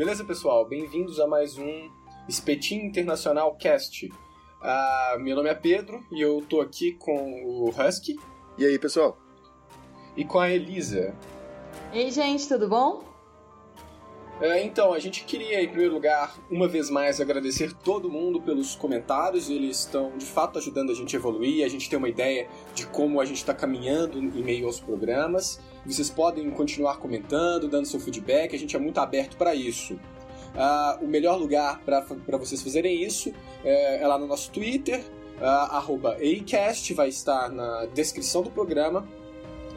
Beleza, pessoal? Bem-vindos a mais um Espetinho Internacional Cast. Uh, meu nome é Pedro e eu tô aqui com o Husky. E aí, pessoal? E com a Elisa. Ei, gente, tudo bom? É, então, a gente queria, em primeiro lugar, uma vez mais agradecer todo mundo pelos comentários. Eles estão, de fato, ajudando a gente a evoluir. A gente tem uma ideia de como a gente está caminhando em meio aos programas. Vocês podem continuar comentando, dando seu feedback. A gente é muito aberto para isso. Uh, o melhor lugar para vocês fazerem isso é, é, lá no nosso Twitter, uh, @acast, vai estar na descrição do programa.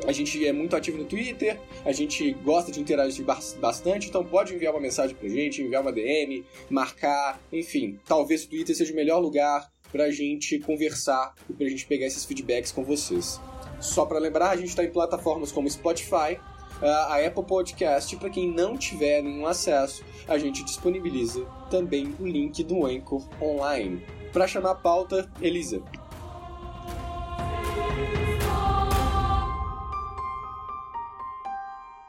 A gente é muito ativo no Twitter, a gente gosta de interagir bastante, então pode enviar uma mensagem pra gente, enviar uma DM, marcar, enfim. Talvez o Twitter seja o melhor lugar pra gente conversar e pra gente pegar esses feedbacks com vocês. Só para lembrar, a gente está em plataformas como Spotify, a Apple Podcast, para quem não tiver nenhum acesso, a gente disponibiliza também o link do Anchor online. Para chamar a pauta, Elisa.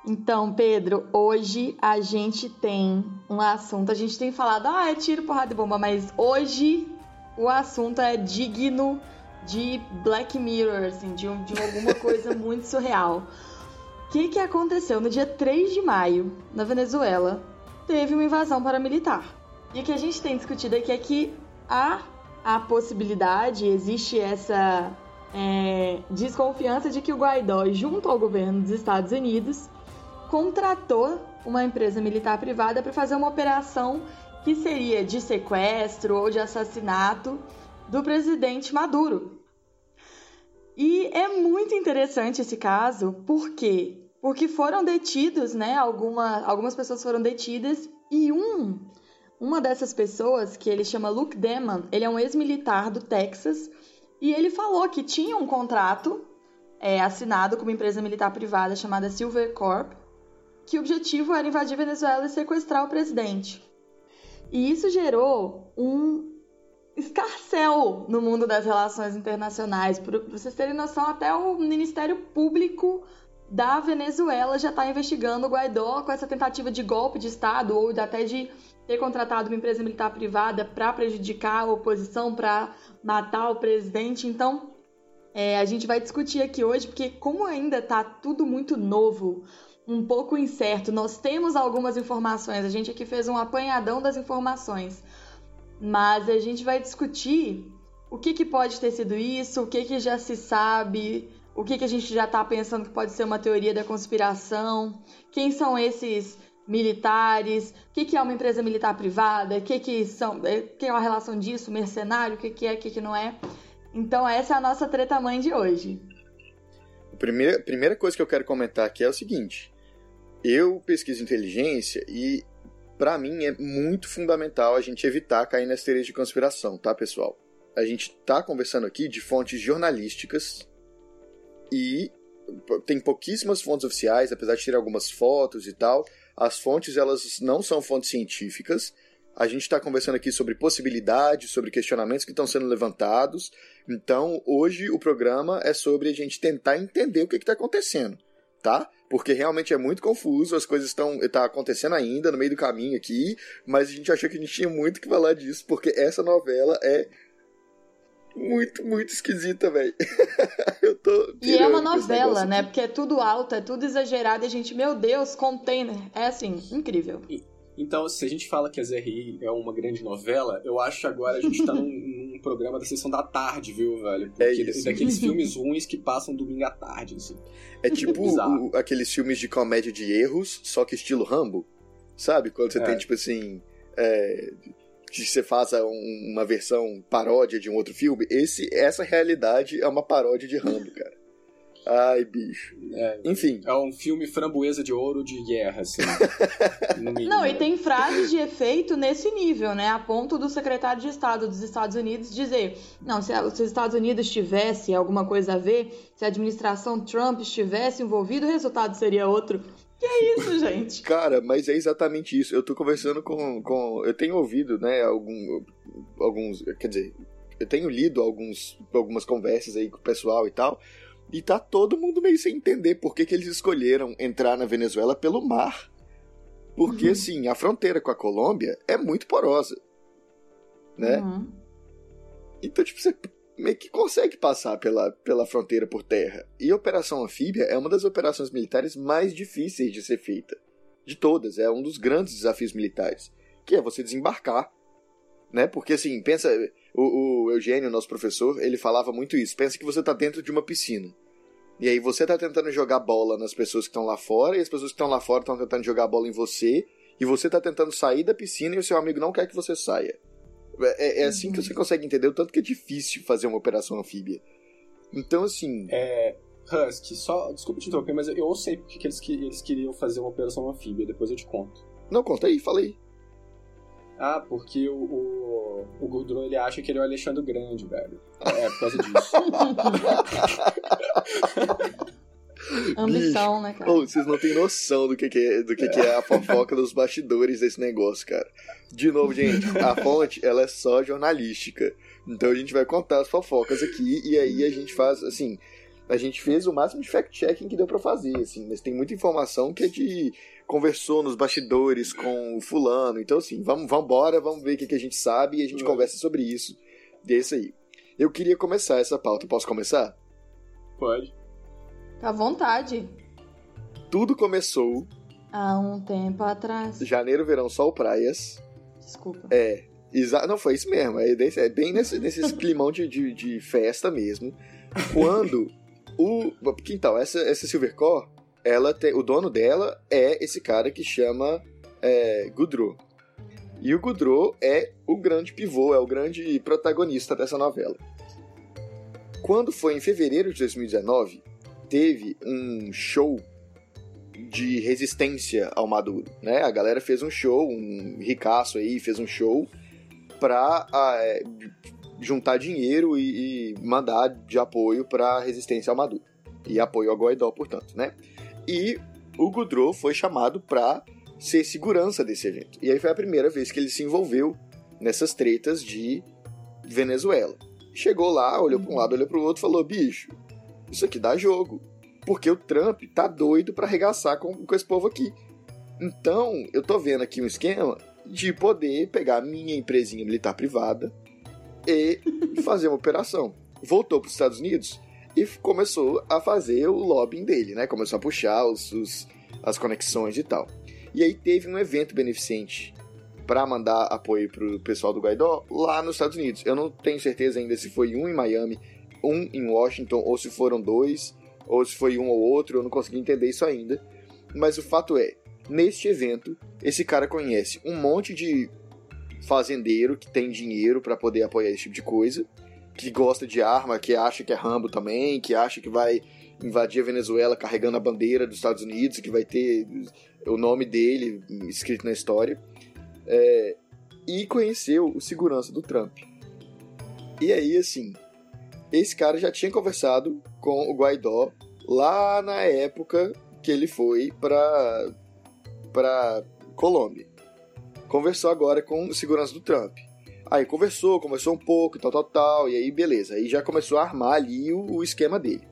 Então, Pedro, hoje a gente tem um assunto. A gente tem falado, ah, é tiro, porrada de bomba, mas hoje o assunto é digno de Black Mirror, assim, de, de alguma coisa muito surreal. O que, que aconteceu? No dia 3 de maio, na Venezuela, teve uma invasão paramilitar. E o que a gente tem discutido aqui é que há a possibilidade, existe essa é, desconfiança de que o Guaidó, junto ao governo dos Estados Unidos, contratou uma empresa militar privada para fazer uma operação que seria de sequestro ou de assassinato do presidente Maduro. E é muito interessante esse caso, por quê? Porque foram detidos, né? Alguma, algumas pessoas foram detidas e um, uma dessas pessoas, que ele chama Luke Deman, ele é um ex-militar do Texas e ele falou que tinha um contrato é, assinado com uma empresa militar privada chamada Silver Corp que o objetivo era invadir Venezuela e sequestrar o presidente. E isso gerou um escarcel no mundo das relações internacionais. Para vocês terem noção, até o Ministério Público da Venezuela já está investigando o Guaidó com essa tentativa de golpe de Estado ou até de ter contratado uma empresa militar privada para prejudicar a oposição, para matar o presidente. Então, é, a gente vai discutir aqui hoje, porque como ainda está tudo muito novo, um pouco incerto. Nós temos algumas informações, a gente aqui fez um apanhadão das informações, mas a gente vai discutir o que, que pode ter sido isso, o que, que já se sabe, o que, que a gente já está pensando que pode ser uma teoria da conspiração, quem são esses militares, o que, que é uma empresa militar privada, o que, que são, é, que é a relação disso, mercenário, o que, que é, o que, que não é. Então essa é a nossa treta mãe de hoje. A primeira, primeira coisa que eu quero comentar aqui é o seguinte: eu pesquiso inteligência e para mim é muito fundamental a gente evitar cair nas teorias de conspiração, tá, pessoal? A gente tá conversando aqui de fontes jornalísticas e tem pouquíssimas fontes oficiais, apesar de ter algumas fotos e tal. As fontes elas não são fontes científicas. A gente está conversando aqui sobre possibilidades, sobre questionamentos que estão sendo levantados. Então, hoje o programa é sobre a gente tentar entender o que está acontecendo, tá? Porque realmente é muito confuso, as coisas estão tá acontecendo ainda no meio do caminho aqui, mas a gente achou que a gente tinha muito que falar disso, porque essa novela é muito, muito esquisita, velho. Eu tô E é uma novela, né? Porque é tudo alto, é tudo exagerado e a gente, meu Deus, container. É assim, incrível. Então, se a gente fala que a ZRI é uma grande novela, eu acho que agora a gente tá num, num programa da sessão da tarde, viu, velho? Porque é isso. daqueles filmes ruins que passam domingo à tarde, assim. É tipo o, aqueles filmes de comédia de erros, só que estilo Rambo. Sabe? Quando você é. tem, tipo assim. É, que você faça um, uma versão paródia de um outro filme. Esse, essa realidade é uma paródia de Rambo, cara. Ai, bicho. É, Enfim. É um filme framboesa de ouro de guerra, assim. Não, e tem frases de efeito nesse nível, né? A ponto do secretário de Estado dos Estados Unidos dizer: não, se, os Estados Unidos tivesse alguma coisa a ver, se a administração Trump estivesse envolvida, o resultado seria outro. Que é isso, gente? Cara, mas é exatamente isso. Eu tô conversando com. com eu tenho ouvido, né, algum, alguns. Quer dizer, eu tenho lido alguns, algumas conversas aí com o pessoal e tal. E tá todo mundo meio sem entender por que, que eles escolheram entrar na Venezuela pelo mar. Porque, uhum. assim, a fronteira com a Colômbia é muito porosa. Né? Uhum. Então, tipo, você meio que consegue passar pela, pela fronteira por terra. E a Operação Anfíbia é uma das operações militares mais difíceis de ser feita. De todas, é um dos grandes desafios militares. Que é você desembarcar. Né? Porque, assim, pensa. O, o Eugênio, nosso professor, ele falava muito isso. Pensa que você está dentro de uma piscina. E aí você está tentando jogar bola nas pessoas que estão lá fora, e as pessoas que estão lá fora estão tentando jogar bola em você, e você está tentando sair da piscina e o seu amigo não quer que você saia. É, é assim que você consegue entender o tanto que é difícil fazer uma operação anfíbia. Então, assim. É. Husky, só. Desculpa te interromper, mas eu sei porque que eles, que eles queriam fazer uma operação anfíbia, depois eu te conto. Não, conta aí, fala aí. Ah, porque o, o, o Gurdron, ele acha que ele é o Alexandre Grande, velho. É, por causa disso. Ambição, né, cara? Oh, vocês não têm noção do que, que é, do que, que é a fofoca dos bastidores desse negócio, cara. De novo, gente, a fonte, ela é só jornalística. Então a gente vai contar as fofocas aqui e aí a gente faz, assim, a gente fez o máximo de fact-checking que deu para fazer, assim, mas tem muita informação que é de conversou nos bastidores com o fulano. Então, assim, vamos, vamos embora, vamos ver o que, que a gente sabe e a gente uhum. conversa sobre isso. E é isso aí. Eu queria começar essa pauta. Posso começar? Pode. À vontade. Tudo começou. Há um tempo atrás. Janeiro, verão, sol, praias. Desculpa. É. Exa não, foi isso mesmo. É, desse, é bem nesse, nesse climão de, de, de, festa mesmo. Quando o. Então, essa, essa Silvercore, ela tem, o dono dela é esse cara que chama é. E o Goudreau é o grande pivô, é o grande protagonista dessa novela. Quando foi em fevereiro de 2019, teve um show de resistência ao Maduro, né? A galera fez um show, um ricaço aí fez um show pra é, juntar dinheiro e, e, mandar de apoio para resistência ao Maduro. E apoio ao Guaidó, portanto, né? E o Goudreau foi chamado para ser segurança desse evento. E aí foi a primeira vez que ele se envolveu nessas tretas de Venezuela. Chegou lá, olhou para um lado, olhou para o outro, falou: "Bicho, isso aqui dá jogo, porque o Trump tá doido para arregaçar com, com esse povo aqui. Então, eu tô vendo aqui um esquema de poder pegar minha empresinha militar privada e fazer uma operação. Voltou para os Estados Unidos, e começou a fazer o lobbying dele, né? Começou a puxar os, os as conexões e tal. E aí teve um evento beneficente para mandar apoio pro pessoal do Guaidó lá nos Estados Unidos. Eu não tenho certeza ainda se foi um em Miami, um em Washington, ou se foram dois, ou se foi um ou outro, eu não consegui entender isso ainda. Mas o fato é, neste evento, esse cara conhece um monte de fazendeiro que tem dinheiro para poder apoiar esse tipo de coisa que gosta de arma, que acha que é Rambo também, que acha que vai invadir a Venezuela carregando a bandeira dos Estados Unidos, que vai ter o nome dele escrito na história. É, e conheceu o segurança do Trump. E aí, assim, esse cara já tinha conversado com o Guaidó lá na época que ele foi para para Colômbia. Conversou agora com o segurança do Trump. Aí conversou, conversou um pouco, tal, tal, tal, e aí beleza. Aí já começou a armar ali o, o esquema dele.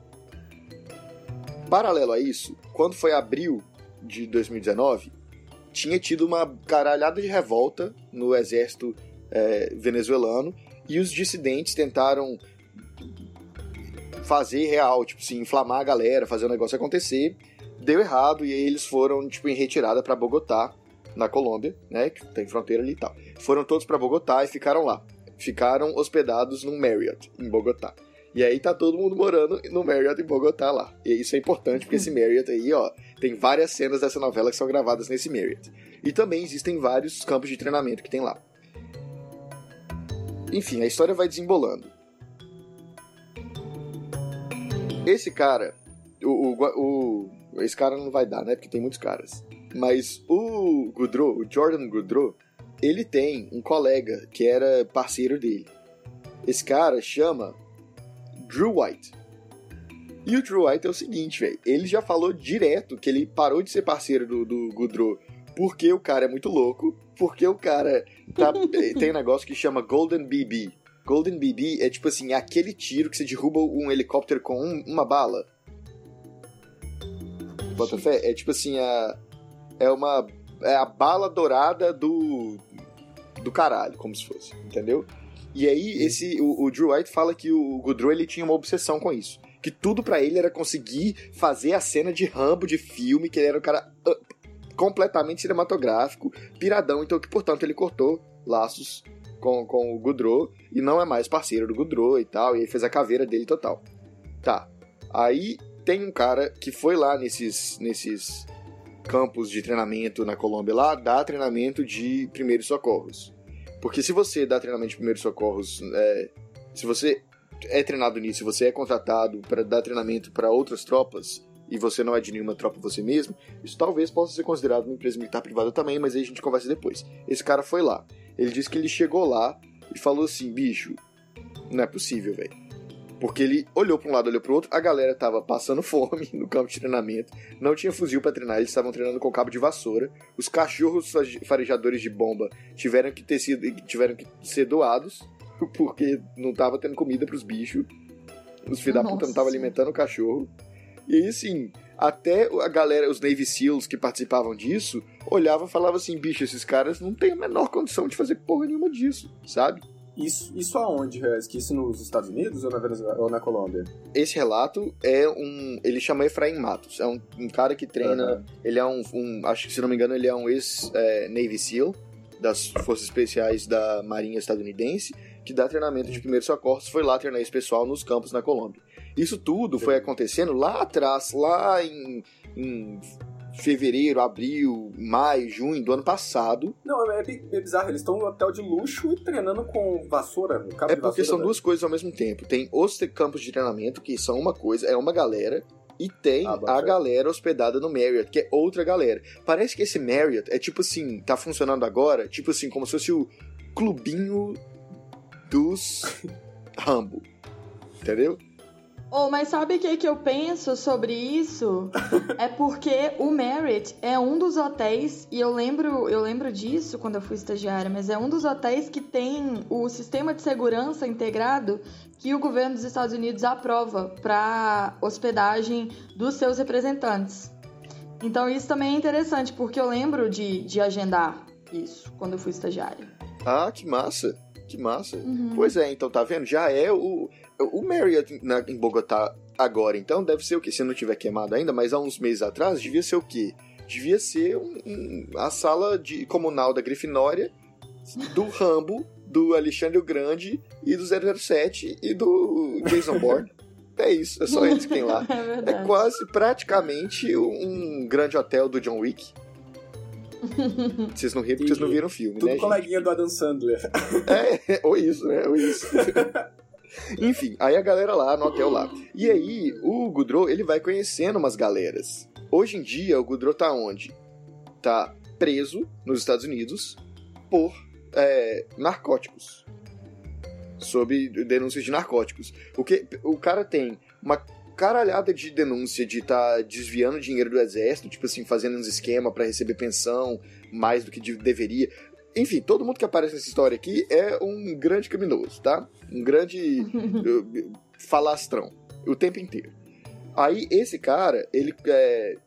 Paralelo a isso, quando foi abril de 2019, tinha tido uma caralhada de revolta no exército é, venezuelano e os dissidentes tentaram fazer real, tipo assim, inflamar a galera, fazer o negócio acontecer. Deu errado e aí eles foram tipo em retirada para Bogotá na Colômbia, né, que tem fronteira ali e tal. Foram todos para Bogotá e ficaram lá. Ficaram hospedados num Marriott em Bogotá. E aí tá todo mundo morando no Marriott em Bogotá lá. E isso é importante porque esse Marriott aí, ó, tem várias cenas dessa novela que são gravadas nesse Marriott. E também existem vários campos de treinamento que tem lá. Enfim, a história vai desembolando. Esse cara, o, o, o, esse cara não vai dar, né? Porque tem muitos caras. Mas o Goudreau, o Jordan Goudreau, ele tem um colega que era parceiro dele. Esse cara chama Drew White. E o Drew White é o seguinte, velho. Ele já falou direto que ele parou de ser parceiro do, do Goudreau porque o cara é muito louco, porque o cara tá, tem um negócio que chama Golden BB. Golden BB é tipo assim, aquele tiro que você derruba um helicóptero com um, uma bala. Bota fé? É tipo assim, a, é uma é a bala dourada do, do caralho, como se fosse, entendeu? E aí, esse, o, o Drew White fala que o Goodrow ele tinha uma obsessão com isso. Que tudo para ele era conseguir fazer a cena de Rambo de filme, que ele era um cara uh, completamente cinematográfico, piradão, então que, portanto, ele cortou laços com, com o Goodrow e não é mais parceiro do Goodrow e tal, e ele fez a caveira dele total. Tá. Aí tem um cara que foi lá nesses, nesses campos de treinamento na Colômbia lá, dá treinamento de primeiros socorros. Porque se você dá treinamento de primeiros socorros, é, se você é treinado nisso, se você é contratado para dar treinamento para outras tropas e você não é de nenhuma tropa você mesmo, isso talvez possa ser considerado uma empresa militar privada também, mas aí a gente conversa depois. Esse cara foi lá. Ele disse que ele chegou lá e falou assim: bicho, não é possível, velho. Porque ele olhou para um lado, olhou para o outro, a galera tava passando fome no campo de treinamento, não tinha fuzil para treinar, eles estavam treinando com cabo de vassoura. Os cachorros farejadores de bomba tiveram que ter sido, tiveram que ser doados, porque não tava tendo comida para os bichos. Os filhos da puta não estavam alimentando o cachorro. E aí, assim, até a galera, os Navy SEALs que participavam disso, olhava e falava assim: bicho, esses caras não têm a menor condição de fazer porra nenhuma disso, sabe? Isso, isso aonde, Que Isso nos Estados Unidos ou na, Venezuela, ou na Colômbia? Esse relato é um. Ele chama Efraim Matos. É um, um cara que treina. Uhum. Ele é um, um, Acho que se não me engano, ele é um ex-Navy é, SEAL das Forças Especiais da Marinha Estadunidense, que dá treinamento de primeiros socorros, foi lá treinar esse pessoal nos campos na Colômbia. Isso tudo foi acontecendo lá atrás, lá em, em fevereiro, abril, maio, junho do ano passado. Não, é, é bizarro. Eles estão no hotel de luxo e treinando com vassoura. Cabo é porque são duas coisas ao mesmo tempo. Tem os campos de treinamento, que são uma coisa, é uma galera. E tem ah, a galera hospedada no Marriott, que é outra galera. Parece que esse Marriott é tipo assim, tá funcionando agora, tipo assim, como se fosse o clubinho dos Rambo. Entendeu? Oh, mas sabe o que, que eu penso sobre isso? é porque o Merit é um dos hotéis, e eu lembro, eu lembro disso quando eu fui estagiária, mas é um dos hotéis que tem o sistema de segurança integrado que o governo dos Estados Unidos aprova para hospedagem dos seus representantes. Então isso também é interessante, porque eu lembro de, de agendar isso quando eu fui estagiária. Ah, que massa! Que massa. Uhum. Pois é, então tá vendo? Já é o o Marriott na, em Bogotá agora, então, deve ser o que? Se não tiver queimado ainda, mas há uns meses atrás, devia ser o quê? Devia ser um, um, a sala de comunal da Grifinória, do Rambo, do Alexandre o Grande e do 007 e do Jason Bourne. É isso, é só eles que tem lá. É, é quase praticamente um grande hotel do John Wick. Vocês não riram porque vocês não viram o filme, Tudo né? Tudo coleguinha gente? do Adam Sandler. É, ou isso, né? Ou isso. Enfim, aí a galera lá no hotel lá. E aí, o Gudro, ele vai conhecendo umas galeras. Hoje em dia, o Gudro tá onde? Tá preso nos Estados Unidos por é, narcóticos. Sob denúncias de narcóticos. O que o cara tem uma caralhada de denúncia de estar tá desviando dinheiro do exército, tipo assim, fazendo uns esquema para receber pensão mais do que deveria. Enfim, todo mundo que aparece nessa história aqui é um grande criminoso, tá? Um grande falastrão o tempo inteiro. Aí esse cara, ele é,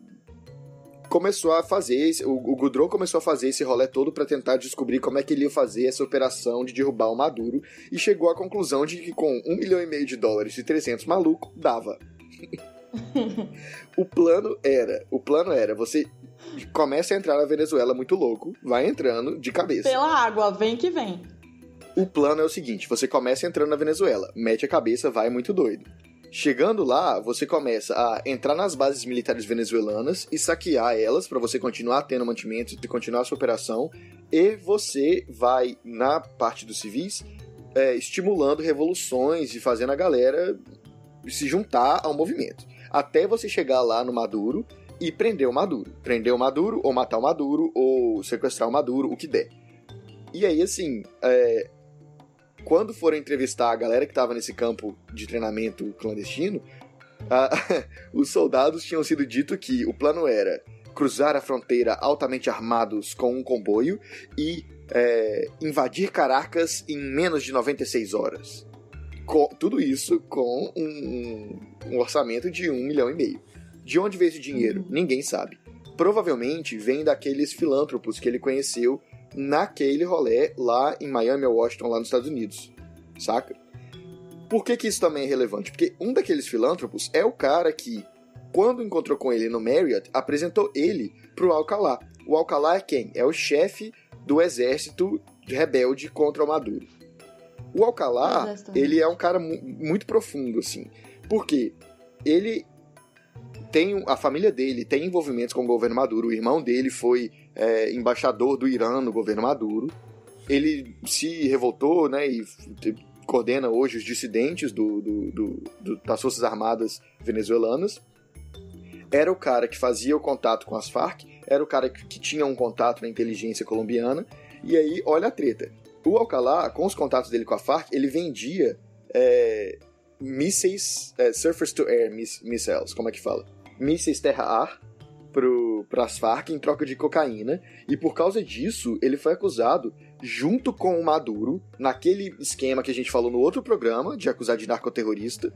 começou a fazer, o, o começou a fazer esse rolê todo para tentar descobrir como é que ele ia fazer essa operação de derrubar o Maduro e chegou à conclusão de que com um milhão e meio de dólares e 300 maluco, dava. o plano era, o plano era você começa a entrar na Venezuela muito louco, vai entrando de cabeça. Pela água, vem que vem. O plano é o seguinte: você começa entrando na Venezuela, mete a cabeça, vai muito doido. Chegando lá, você começa a entrar nas bases militares venezuelanas e saquear elas para você continuar tendo mantimento e continuar a sua operação. E você vai, na parte dos civis, é, estimulando revoluções e fazendo a galera se juntar ao movimento. Até você chegar lá no Maduro e prender o Maduro. Prender o Maduro, ou matar o Maduro, ou sequestrar o Maduro, o que der. E aí, assim, é, quando foram entrevistar a galera que estava nesse campo de treinamento clandestino, a, os soldados tinham sido dito que o plano era cruzar a fronteira altamente armados com um comboio e é, invadir Caracas em menos de 96 horas. Com, tudo isso com um, um orçamento de um milhão e meio. De onde veio esse dinheiro? Uhum. Ninguém sabe. provavelmente vem daqueles filântropos que ele conheceu naquele rolê lá em Miami ou Washington, lá nos Estados Unidos. Saca? Por que, que isso também é relevante? Porque um daqueles filântropos é o cara que, quando encontrou com ele no Marriott, apresentou ele pro Alcalá. O Alcalá é quem? É o chefe do exército rebelde contra o Maduro. O Alcalá, ele é um cara muito profundo, assim. Porque ele tem a família dele tem envolvimentos com o governo Maduro. O irmão dele foi é, embaixador do Irã no governo Maduro. Ele se revoltou, né, e coordena hoje os dissidentes do, do, do, do, das Forças Armadas venezuelanas. Era o cara que fazia o contato com as Farc, era o cara que, que tinha um contato na inteligência colombiana. E aí, olha a treta. O Alcalá, com os contatos dele com a Farc, ele vendia é, mísseis, é, surface to air missiles, como é que fala? Mísseis terra-ar para as Farc em troca de cocaína, e por causa disso ele foi acusado junto com o Maduro, naquele esquema que a gente falou no outro programa, de acusar de narcoterrorista,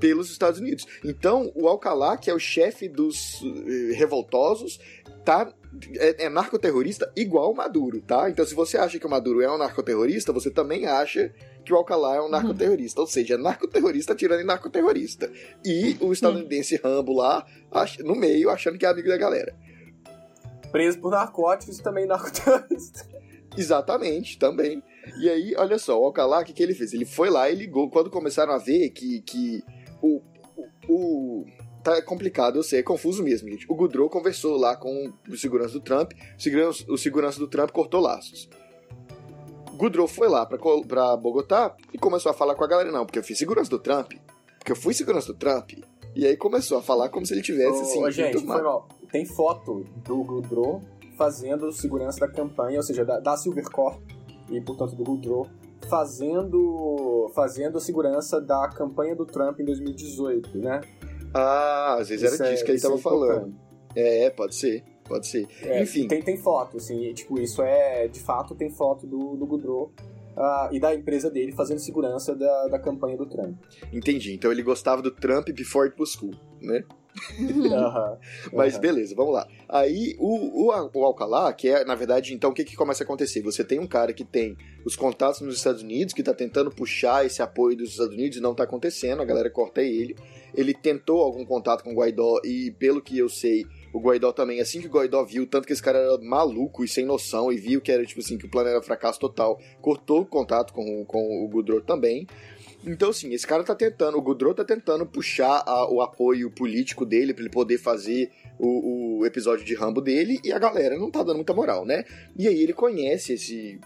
pelos Estados Unidos. Então, o Alcalá, que é o chefe dos uh, revoltosos, tá é, é narcoterrorista igual o Maduro, tá? Então, se você acha que o Maduro é um narcoterrorista, você também acha que o Alcalá é um narcoterrorista. Uhum. Ou seja, é narcoterrorista tirando em narcoterrorista. E o estadunidense Rambo lá, no meio, achando que é amigo da galera. Preso por narcóticos e também narcoterrorista. Exatamente, também. E aí, olha só, o Alcalá, o que, que ele fez? Ele foi lá e ligou. Quando começaram a ver que, que o, o, o tá complicado, eu sei, é confuso mesmo, gente. O Goodrow conversou lá com o segurança do Trump, o segurança, o segurança do Trump cortou laços. Goodrow foi lá pra, pra Bogotá e começou a falar com a galera, não, porque eu fiz segurança do Trump, porque eu fui segurança do Trump. E aí começou a falar como se ele tivesse, assim, Ô, gente, foi mal. Tem foto do Goodrow fazendo segurança da campanha, ou seja, da, da Silvercorp e, portanto, do Goodrow, fazendo, fazendo segurança da campanha do Trump em 2018, né? Ah, às vezes isso era disso é, que ele estava é falando. É, pode ser, pode ser. É, Enfim. Tem, tem foto, assim, tipo, isso é, de fato, tem foto do, do Goodrow uh, e da empresa dele fazendo segurança da, da campanha do Trump. Entendi, então ele gostava do Trump before it was cool, né? Mas beleza, vamos lá. Aí o, o, o Alcalá, que é, na verdade, então o que, que começa a acontecer? Você tem um cara que tem os contatos nos Estados Unidos, que tá tentando puxar esse apoio dos Estados Unidos e não tá acontecendo, a galera corta ele. Ele tentou algum contato com o Guaidó e, pelo que eu sei, o Guaidó também, assim que o Guaidó viu, tanto que esse cara era maluco e sem noção e viu que era tipo assim, que o plano era fracasso total, cortou o contato com, com o Gudro também. Então, assim, esse cara tá tentando, o Goudreau tá tentando puxar a, o apoio político dele para ele poder fazer o, o, episódio de Rambo dele e a galera não tá dando muita moral, né? E aí ele conhece esse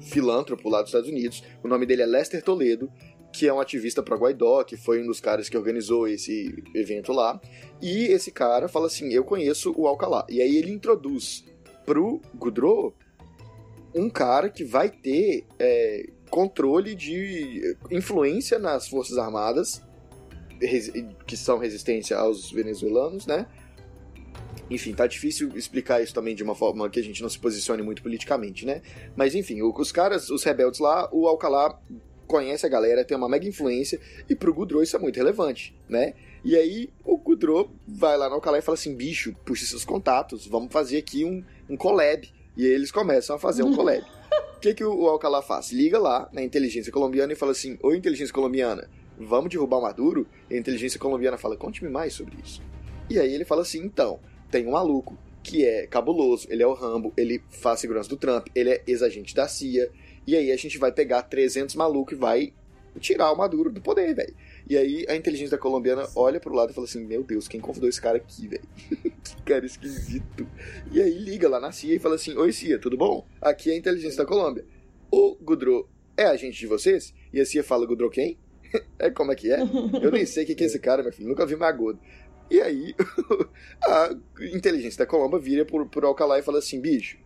filântropo lá dos Estados Unidos, o nome dele é Lester Toledo, que é um ativista pro Guaidó, que foi um dos caras que organizou esse evento lá. E esse cara fala assim: Eu conheço o Alcalá. E aí ele introduz pro Goudreau um cara que vai ter é, controle de influência nas Forças Armadas, que são resistência aos venezuelanos, né? Enfim, tá difícil explicar isso também de uma forma que a gente não se posicione muito politicamente, né? Mas enfim, os caras, os rebeldes lá, o Alcalá conhece a galera, tem uma mega influência, e pro Gudro isso é muito relevante, né? E aí o Gudro vai lá no Alcalá e fala assim: bicho, puxa seus contatos, vamos fazer aqui um, um collab. E aí eles começam a fazer um collab. O que, que o Alcalá faz? Liga lá na inteligência colombiana e fala assim: Oi, inteligência colombiana, vamos derrubar o Maduro? E a inteligência colombiana fala: Conte-me mais sobre isso. E aí ele fala assim: Então, tem um maluco que é cabuloso, ele é o Rambo, ele faz segurança do Trump, ele é ex-agente da CIA. E aí a gente vai pegar 300 malucos e vai tirar o Maduro do poder, velho. E aí a inteligência colombiana olha pro lado e fala assim: Meu Deus, quem convidou esse cara aqui, velho? que cara esquisito. E aí liga lá na CIA e fala assim: Oi, CIA, tudo bom? Aqui é a inteligência da Colômbia. O Gudro é agente de vocês? E a CIA fala: Gudro quem? é como é que é? Eu nem sei quem que é esse cara, meu filho, nunca vi Magodo. E aí a inteligência da Colômbia vira pro, pro Alcalá e fala assim: Bicho,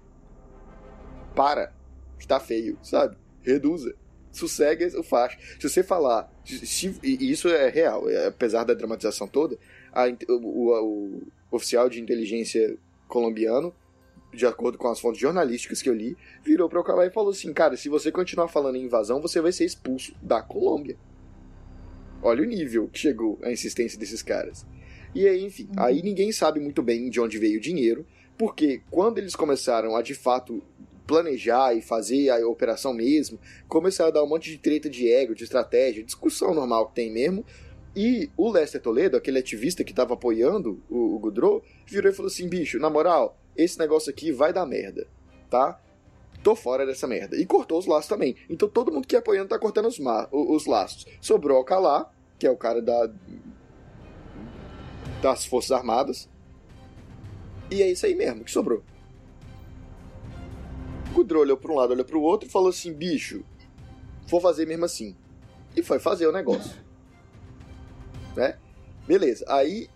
para, está feio, sabe? Reduza sossega o facho. Se você falar, se, e isso é real, é, apesar da dramatização toda, a, o, o, o, oficial de inteligência colombiano, de acordo com as fontes jornalísticas que eu li, virou para o cara e falou assim: Cara, se você continuar falando em invasão, você vai ser expulso da Colômbia. Olha o nível que chegou a insistência desses caras. E aí, enfim, aí ninguém sabe muito bem de onde veio o dinheiro, porque quando eles começaram a de fato planejar e fazer a operação mesmo, começaram a dar um monte de treta de ego, de estratégia, discussão normal que tem mesmo. E o Lester Toledo, aquele ativista que estava apoiando o, o Goudreau, virou e falou assim: bicho, na moral, esse negócio aqui vai dar merda, tá? Tô fora dessa merda. E cortou os laços também. Então todo mundo que ia apoiando tá cortando os, os laços. Sobrou o Calá, que é o cara da, das Forças Armadas. E é isso aí mesmo que sobrou. Goudreau olhou para um lado, olhou para o outro e falou assim: bicho, vou fazer mesmo assim. E foi fazer o negócio. né? Beleza. Aí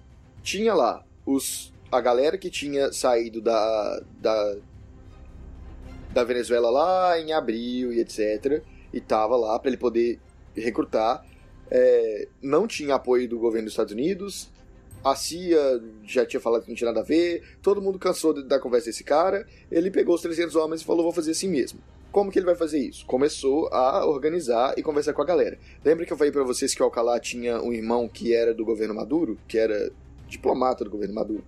tinha lá os a galera que tinha saído da, da da Venezuela lá em abril e etc. E tava lá para ele poder recrutar. É, não tinha apoio do governo dos Estados Unidos, a CIA já tinha falado que não tinha nada a ver, todo mundo cansou da conversa desse cara, ele pegou os 300 homens e falou, vou fazer assim mesmo. Como que ele vai fazer isso? Começou a organizar e conversar com a galera. Lembra que eu falei para vocês que o Alcalá tinha um irmão que era do governo Maduro? Que era diplomata do governo Maduro?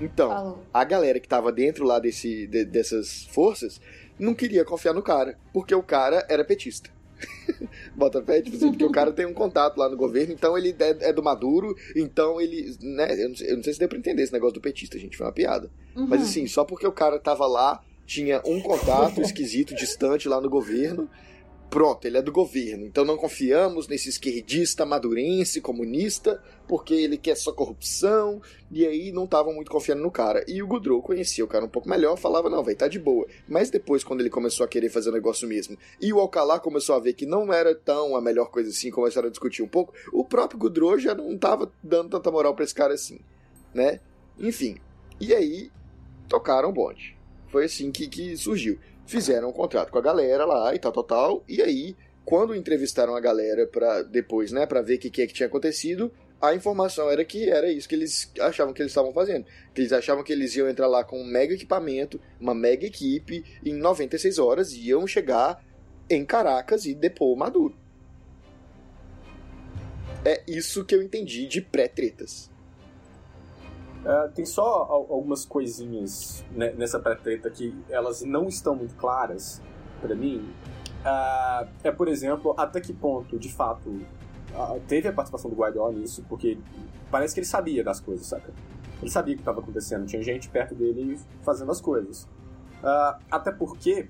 Então, a galera que tava dentro lá desse, de, dessas forças não queria confiar no cara, porque o cara era petista. Bota fé, tipo assim, porque o cara tem um contato lá no governo, então ele é, é do Maduro, então ele. Né, eu, não sei, eu não sei se deu pra entender esse negócio do petista, gente, foi uma piada. Uhum. Mas assim, só porque o cara tava lá, tinha um contato esquisito, distante lá no governo, pronto, ele é do governo, então não confiamos nesse esquerdista madurense, comunista, porque ele quer só corrupção, e aí não estavam muito confiando no cara. E o Goudreau conhecia o cara um pouco melhor, falava, não, velho, tá de boa. Mas depois, quando ele começou a querer fazer o negócio mesmo, e o Alcalá começou a ver que não era tão a melhor coisa assim, começaram a discutir um pouco, o próprio Goudreau já não tava dando tanta moral pra esse cara assim, né? Enfim, e aí tocaram o bonde. Foi assim que, que surgiu fizeram um contrato com a galera lá e tal, tal, tal. E aí, quando entrevistaram a galera para depois, né, para ver o que, que é que tinha acontecido, a informação era que era isso que eles achavam que eles estavam fazendo. Que eles achavam que eles iam entrar lá com um mega equipamento, uma mega equipe, em 96 horas iam chegar em Caracas e depor Maduro. É isso que eu entendi de pré-tretas. Uh, tem só algumas coisinhas né, nessa pré-treta que elas não estão muito claras para mim. Uh, é, por exemplo, até que ponto, de fato, uh, teve a participação do Guaidó nisso, porque parece que ele sabia das coisas, saca? Ele sabia o que estava acontecendo, tinha gente perto dele fazendo as coisas. até porque,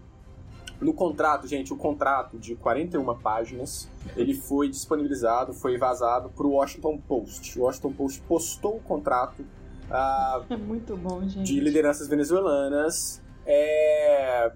no contrato, gente, o contrato de 41 páginas, ele foi disponibilizado, foi vazado para o Washington Post. O Washington Post postou o contrato Uh, é muito bom, gente. De lideranças venezuelanas é,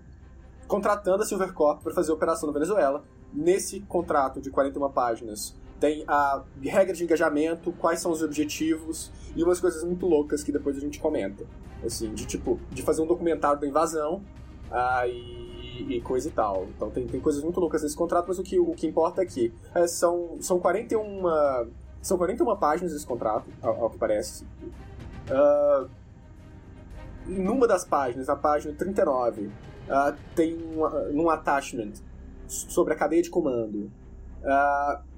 contratando a Silvercorp para fazer operação na Venezuela. Nesse contrato de 41 páginas tem a regra de engajamento, quais são os objetivos e umas coisas muito loucas que depois a gente comenta. Assim, de tipo, de fazer um documentário da invasão uh, e, e, coisa e tal. Então tem, tem coisas muito loucas nesse contrato, mas o que, o que importa aqui é, são, são 41. São 41 páginas esse contrato, ao, ao que parece. Uh, numa das páginas, a página 39, uh, ah, tem um, um attachment sobre a cadeia de comando. Uh,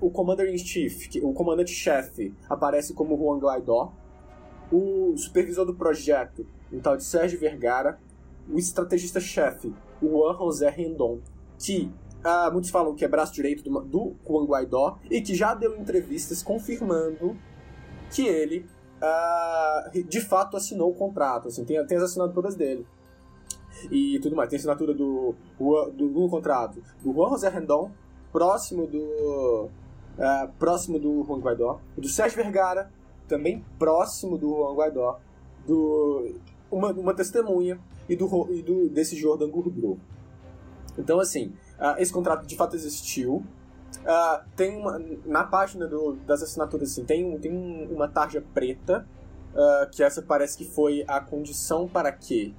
o Commander-in-Chief, o comandante-chefe, aparece como Juan Guaidó. O supervisor do projeto, um tal de Sérgio Vergara. O estrategista-chefe, o Juan José Rendon, que muitos falam que é braço direito do, do Juan Guaidó e que já deu entrevistas confirmando que ele uh, de fato assinou o contrato, assim, tem, tem as assinaturas dele. E tudo mais. Tem assinatura do, do, do contrato do Juan José Rendon, próximo do. Uh, próximo do Juan Guaidó. Do Sérgio Vergara, também próximo do Juan Guaidó. Do, uma, uma testemunha e do, e do desse Jordan Gourdreau. Então, assim, uh, esse contrato de fato existiu. Uh, tem uma, na página do, das assinaturas assim, tem, tem uma tarja preta, uh, que essa parece que foi a condição para que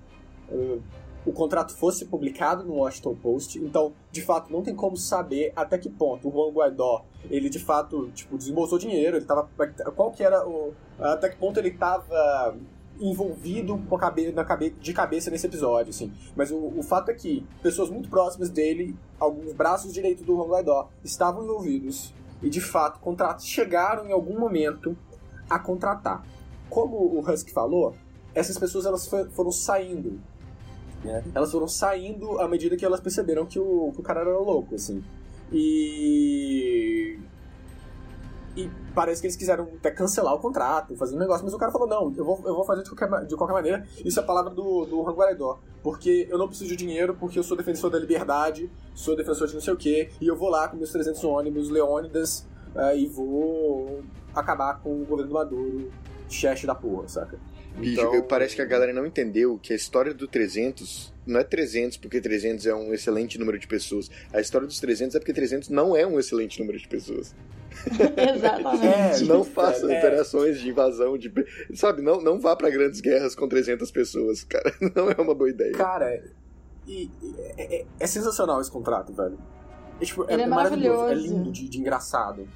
uh, o contrato fosse publicado no Washington Post. Então, de fato, não tem como saber até que ponto o Juan Guaidó, ele de fato, tipo, desembolsou dinheiro, ele tava qual que era o até que ponto ele estava envolvido cabe na cabe de cabeça nesse episódio, assim. Mas o, o, fato é que pessoas muito próximas dele, alguns braços direitos do Juan Guaidó, estavam envolvidos. E, de fato, contratos chegaram em algum momento a contratar. Como o Husky falou, essas pessoas elas foram saindo. Né? Elas foram saindo à medida que elas perceberam que o, que o cara era louco, assim. E e parece que eles quiseram até cancelar o contrato, fazer um negócio, mas o cara falou: não, eu vou, eu vou fazer de qualquer, de qualquer maneira. Isso é a palavra do, do Ranguaridó. Porque eu não preciso de dinheiro, porque eu sou defensor da liberdade, sou defensor de não sei o quê, e eu vou lá com meus 300 ônibus Leônidas uh, e vou acabar com o governo Maduro, chefe da porra, saca? Bicho, então... parece que a galera não entendeu que a história do 300 não é 300 porque 300 é um excelente número de pessoas. A história dos 300 é porque 300 não é um excelente número de pessoas. Exatamente. É, não faça é. operações de invasão, de, sabe? Não, não vá para grandes guerras com 300 pessoas, cara. Não é uma boa ideia. Cara, e, é, é, é sensacional esse contrato, velho. É, tipo, é, é maravilhoso. É lindo de, de, engraçado.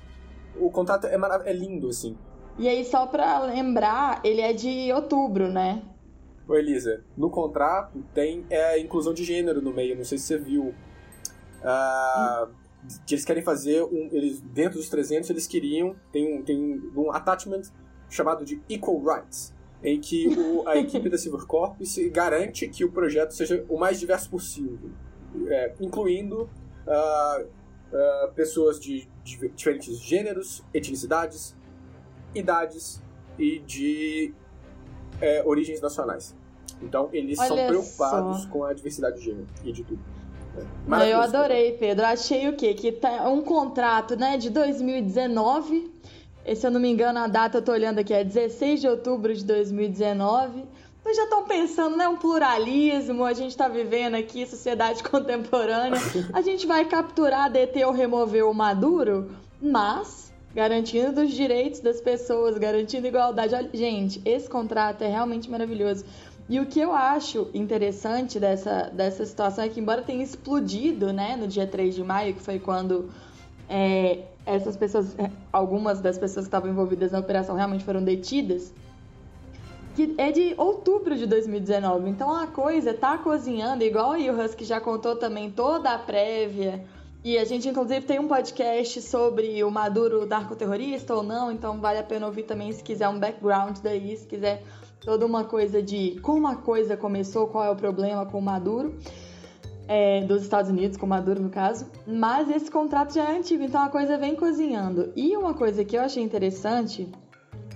O contrato é, é lindo, assim. E aí, só pra lembrar, ele é de outubro, né? Ô, Elisa, no contrato tem é, a inclusão de gênero no meio, não sei se você viu. Uh, que eles querem fazer, um, eles dentro dos 300 eles queriam, tem um, tem um attachment chamado de Equal Rights, em que o, a equipe da Silver Corps garante que o projeto seja o mais diverso possível, é, incluindo uh, uh, pessoas de, de diferentes gêneros, etnicidades, idades e de é, origens nacionais. Então, eles Olha são preocupados só. com a diversidade de gênero e de tudo. Eu adorei, Pedro. Achei o quê? Que tá um contrato né, de 2019. E, se eu não me engano, a data eu tô olhando aqui é 16 de outubro de 2019. Então já estão pensando, né? Um pluralismo, a gente está vivendo aqui, sociedade contemporânea. A gente vai capturar, deter ou remover o Maduro, mas garantindo os direitos das pessoas, garantindo igualdade. Olha, gente, esse contrato é realmente maravilhoso. E o que eu acho interessante dessa, dessa situação é que, embora tenha explodido né, no dia 3 de maio, que foi quando é, essas pessoas, é, algumas das pessoas que estavam envolvidas na operação realmente foram detidas, que é de outubro de 2019. Então a coisa tá cozinhando, igual aí o Husky já contou também toda a prévia e a gente, inclusive, tem um podcast sobre o Maduro narcoterrorista ou não, então vale a pena ouvir também se quiser um background daí, se quiser toda uma coisa de como a coisa começou, qual é o problema com o Maduro. É, dos Estados Unidos, com Maduro no caso, mas esse contrato já é antigo, então a coisa vem cozinhando. E uma coisa que eu achei interessante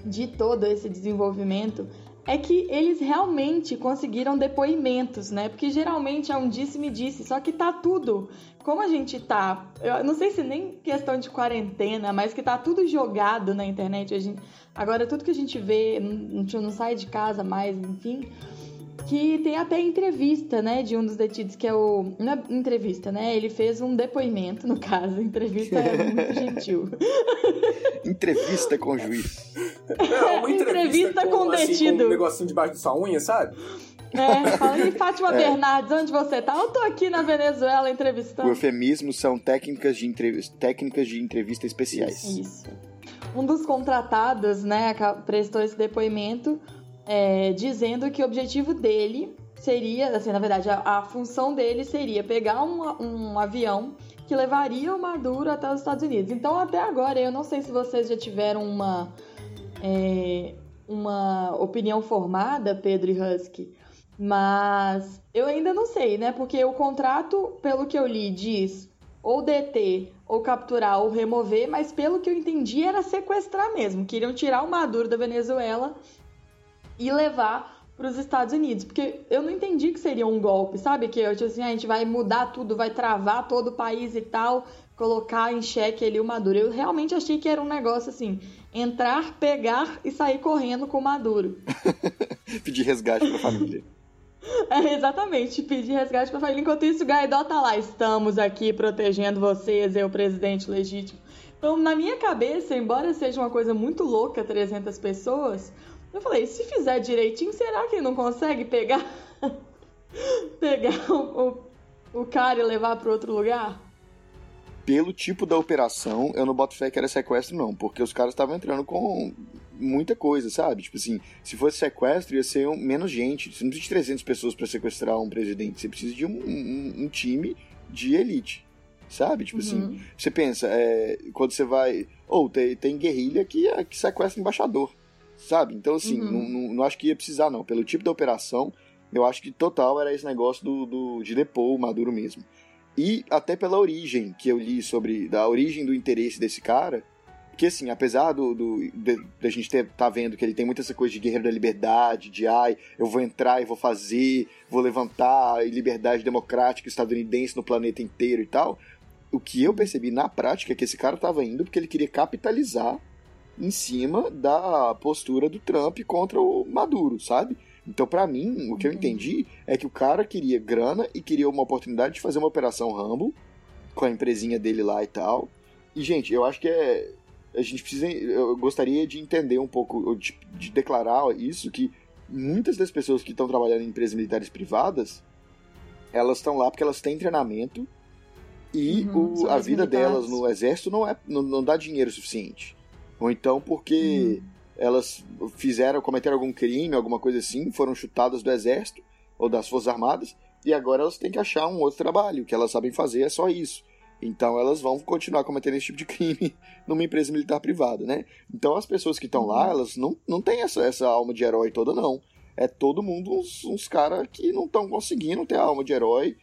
de todo esse desenvolvimento é que eles realmente conseguiram depoimentos, né? Porque geralmente é um disse-me-disse, só que tá tudo. Como a gente tá, eu não sei se nem questão de quarentena, mas que tá tudo jogado na internet. Gente, agora tudo que a gente vê, a gente não sai de casa mais, enfim que tem até entrevista, né, de um dos detidos, que é o... Não é entrevista, né? Ele fez um depoimento, no caso. Entrevista é muito gentil. entrevista com o juiz. É, uma entrevista, entrevista com, com, assim, detido. Com um negocinho debaixo de sua unha, sabe? É, fala aí, Fátima é. Bernardes, onde você tá? Eu tô aqui na Venezuela entrevistando. O eufemismo são técnicas de, entrevista, técnicas de entrevista especiais. Isso. Um dos contratados, né, prestou esse depoimento é, dizendo que o objetivo dele seria, assim, na verdade, a, a função dele seria pegar um, um avião que levaria o Maduro até os Estados Unidos. Então, até agora, eu não sei se vocês já tiveram uma, é, uma opinião formada, Pedro e Husky, mas eu ainda não sei, né? Porque o contrato, pelo que eu li, diz ou deter, ou capturar, ou remover, mas pelo que eu entendi era sequestrar mesmo. Queriam tirar o Maduro da Venezuela e levar para os Estados Unidos, porque eu não entendi que seria um golpe, sabe? Que eu tipo assim, ah, a gente vai mudar tudo, vai travar todo o país e tal, colocar em xeque ali o Maduro. Eu realmente achei que era um negócio assim, entrar, pegar e sair correndo com o Maduro. Pedir resgate para a família. É, exatamente, pedir resgate para a família. Enquanto isso, o Gaidó tá lá, estamos aqui protegendo vocês, eu, presidente legítimo. Então, na minha cabeça, embora seja uma coisa muito louca, 300 pessoas, eu falei, se fizer direitinho, será que não consegue pegar pegar o, o, o cara e levar para outro lugar? Pelo tipo da operação, eu não boto fé que era sequestro, não, porque os caras estavam entrando com muita coisa, sabe? Tipo assim, se fosse sequestro, ia ser um, menos gente. Você não precisa de 300 pessoas para sequestrar um presidente, você precisa de um, um, um time de elite, sabe? Tipo assim, uhum. assim, você pensa, é, quando você vai. Ou oh, tem, tem guerrilha que, que sequestra embaixador sabe? Então, assim, Uhum. não, não, não acho que ia precisar, não. Pelo tipo da operação, eu acho que total era esse negócio do, do, de depor o Maduro mesmo. E até pela origem que eu li sobre, da origem do interesse desse cara, porque assim, apesar do, do da gente ter, tá vendo que ele tem muita essa coisa de guerreiro da liberdade, de ai, eu vou entrar e vou fazer, vou levantar a liberdade democrática estadunidense no planeta inteiro e tal, o que eu percebi na prática é que esse cara tava indo porque ele queria capitalizar em cima da postura do Trump contra o Maduro, sabe? Então, pra mim, o que eu entendi é que o cara queria grana e queria uma oportunidade de fazer uma operação Rambo com a empresinha dele lá e tal. E, gente, eu acho que é. A gente precisa. Eu gostaria de entender um pouco, ou de, de declarar isso, que muitas das pessoas que estão trabalhando em empresas militares privadas, elas estão lá porque elas têm treinamento e Uhum, o- a vida militares. delas no exército não, é, não, não dá dinheiro suficiente. Ou então porque elas fizeram, cometeram algum crime, alguma coisa assim, foram chutadas do exército ou das forças armadas e agora elas têm que achar um outro trabalho. O que elas sabem fazer é só isso. Então elas vão continuar cometendo esse tipo de crime numa empresa militar privada, né? Então as pessoas que estão lá, elas não, não têm essa, essa alma de herói toda, não. É todo mundo uns, uns caras que não estão conseguindo ter a alma de herói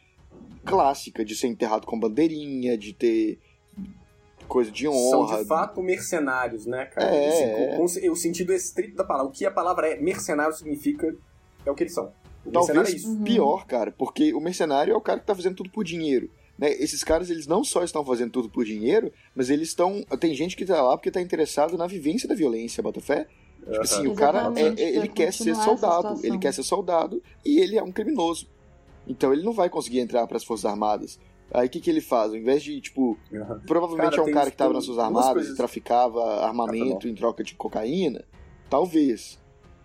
clássica, de ser enterrado com bandeirinha, de ter coisa de São honra. de fato mercenários, né, cara? É, Assim, é. com- com o sentido estrito da palavra. O que a palavra é mercenário significa é o que eles são. O mercenário é Talvez isso. Uhum. pior, cara, porque o mercenário é o cara que tá fazendo tudo por dinheiro. Né? Esses caras, eles não só estão fazendo tudo por dinheiro, mas eles estão. Tem gente que tá lá porque tá interessado na vivência da violência, Botafé. Tipo assim, o cara, é- Exatamente, é- ele quer ser soldado, ele quer ser soldado e ele é um criminoso. Então ele não vai conseguir entrar para as Forças Armadas. Aí o que, que ele faz? Ao invés de, tipo, Uhum. provavelmente Cara, é um cara que tava nas duas Armadas e traficava Ah, tá armamento em troca de cocaína. Talvez.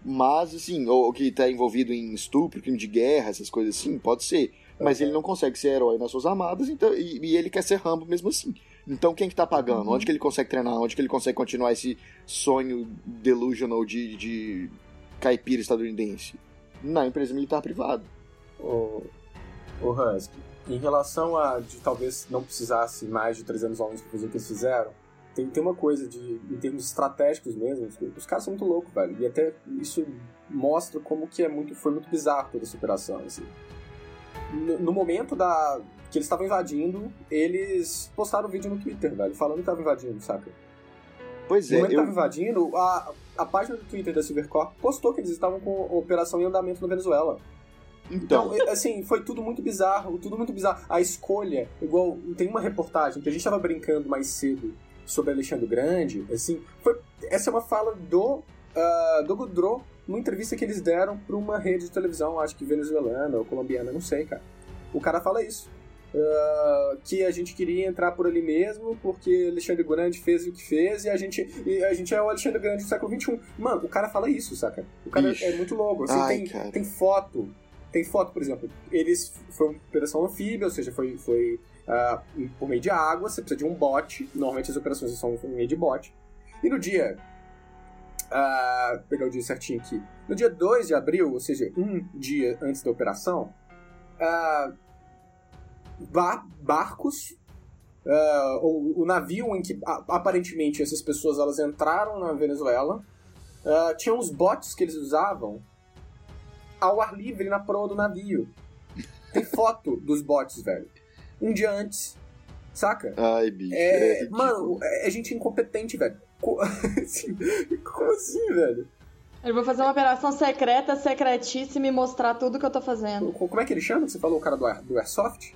Mas, assim, ou, que tá envolvido em estupro, crime de guerra, essas coisas assim, pode ser. Mas Uhum. ele não consegue ser herói nas suas armadas, então, e, e ele quer ser Rambo mesmo assim. Então quem que tá pagando? Uhum. Onde que ele consegue treinar? Onde que ele consegue continuar esse sonho delusional de, de caipira estadunidense? Na empresa militar privada. O, o Husky, em relação a de talvez não precisasse mais de 300 alunos para fazer o que eles fizeram, tem, tem uma coisa de, em termos estratégicos mesmo, os, caras são muito loucos, velho. E até isso mostra como que é muito, foi muito bizarro toda essa operação, assim. No, no momento da que eles estavam invadindo, eles postaram um vídeo no Twitter, velho, falando que estavam invadindo, saca? Pois No é, momento que eu, estavam invadindo, a, a página do Twitter da Silvercorp postou que eles estavam com a operação em andamento na Venezuela. Então, Então, assim, foi tudo muito bizarro, tudo muito bizarro. A escolha, igual, tem uma reportagem que a gente tava brincando mais cedo sobre Alexandre Grande, assim, foi, essa é uma fala do, ah, do Goudreau, numa entrevista que eles deram pra uma rede de televisão, acho que venezuelana ou colombiana, não sei, cara. O cara fala isso. ah, que a gente queria entrar por ali mesmo, porque Alexandre Grande fez o que fez, e a gente, e a gente é o Alexandre Grande do século XXI. Mano, o cara fala isso, saca? O cara Ixi. é muito louco. Assim, Ai, tem, cara. tem foto tem foto, por exemplo, eles foi uma operação anfíbia, ou seja, foi, foi ah, por meio de água, você precisa de um bote, normalmente as operações são por meio de bote. E no dia, ah, vou pegar o dia certinho aqui, no dia 2 de abril, ou seja, um dia antes da operação, ah, ba- barcos, ah, o, o navio em que aparentemente essas pessoas elas entraram na Venezuela, ah, tinha uns botes que eles usavam ao ar livre na proa do navio. Tem foto dos botes, velho. Um dia antes. Saca? ai, bicho. É, ridículo. mano, é, é gente incompetente, velho. Co- assim, Como assim, velho? Eu vou fazer uma operação secreta, secretíssima e mostrar tudo que eu tô fazendo. Co- Como é que ele chama? Você falou o cara do, Air- do Airsoft?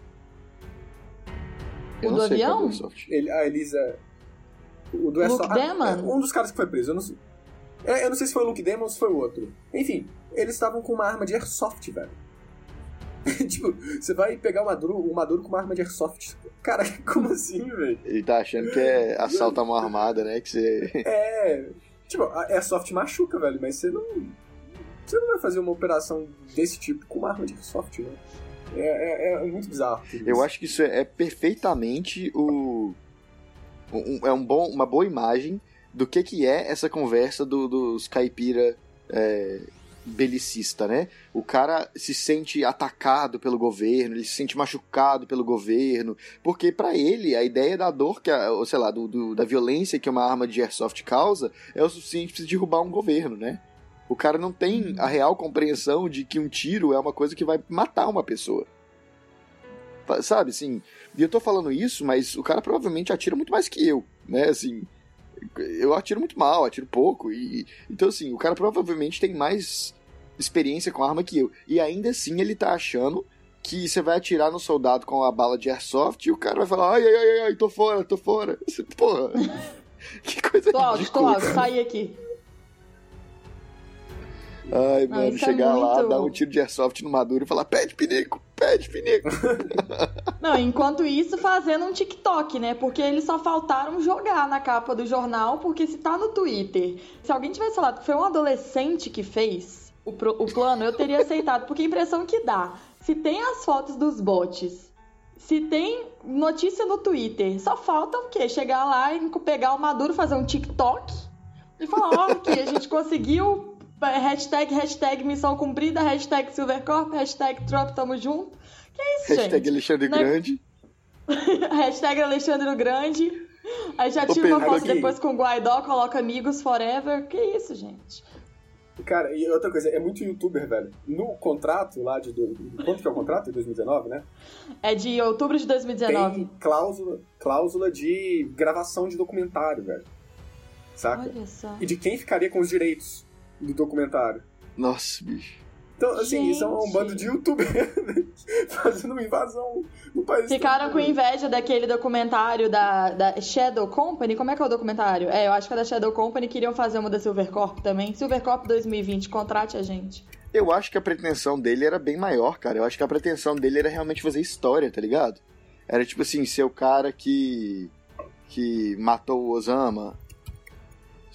Eu o do é avião? o Airsoft. Ele, a Elisa. O do Luke Airsoft. ah, Damon? é, um dos caras que foi preso. Eu não sei. É, eu não sei se foi o Luke Demon ou se foi o outro. Enfim, eles estavam com uma arma de Airsoft, velho. tipo, você vai pegar o Maduro, o Maduro com uma arma de Airsoft. Cara, como assim, velho? Ele tá achando que é assalto à mão armada, né? Que você. É. Tipo, a Airsoft machuca, velho, mas você não. Você não vai fazer uma operação desse tipo com uma arma de Airsoft, né? É, é, é muito bizarro. Eu acho que isso é perfeitamente o. um- é um bom, uma boa imagem do que, que é essa conversa do- dos caipira é, belicista, né? O cara se sente atacado pelo governo, ele se sente machucado pelo governo, porque para ele a ideia da dor que, a, ou sei lá, do, do, da violência que uma arma de airsoft causa é o suficiente para derrubar um governo, né? O cara não tem a real compreensão de que um tiro é uma coisa que vai matar uma pessoa. Sabe, assim, e eu tô falando isso, mas o cara provavelmente atira muito mais que eu, né? Assim, eu atiro muito mal, atiro pouco. E, então, assim, o cara provavelmente tem mais experiência com arma que eu. E ainda assim ele tá achando que você vai atirar no soldado com a bala de airsoft e o cara vai falar: ai, ai, ai, ai, tô fora, tô fora. Porra. que coisa tô ridícula. Alto, sai aqui. Ai, mano, é chegar é muito... lá, dar um tiro de airsoft no Maduro e falar: pede pinico, pede pinico. Não, enquanto isso, fazendo um TikTok, né? Porque eles só faltaram jogar na capa do jornal, porque se tá no Twitter, se alguém tivesse falado que foi um adolescente que fez o, pro, o plano, eu teria aceitado, porque a impressão que dá, se tem as fotos dos bots, se tem notícia no Twitter, só falta o quê? Chegar lá e pegar o Maduro, fazer um TikTok e falar, ó, oh, que a gente conseguiu Hashtag, hashtag missão cumprida, hashtag Silvercorp, hashtag Trump, tamo junto. Que é isso, hashtag gente? Alexandre Não é Grande. hashtag Alexandre Grande. Aí já tira uma foto depois com o Guaidó, coloca amigos forever. Que isso, gente? Cara, e outra coisa, é muito youtuber, velho. No contrato lá de. Quanto que é o contrato? De 2019, né? É de outubro de 2019. Tem cláusula, cláusula de gravação de documentário, velho. Saca? Olha só. E de quem ficaria com os direitos do documentário. Nossa, bicho. Então, assim, Gente. isso é um bando de youtubers fazendo uma invasão no país. Ficaram com inveja daquele documentário da, da Shadow Company. Como é que é o documentário? É, eu acho que é da Shadow Company. Queriam fazer uma da Silvercorp também. Silvercorp 2020, contrate a gente. Eu acho que a pretensão dele era bem maior, cara. Eu acho que a pretensão dele era realmente fazer história, tá ligado? Era tipo assim, ser o cara que. que matou o Osama,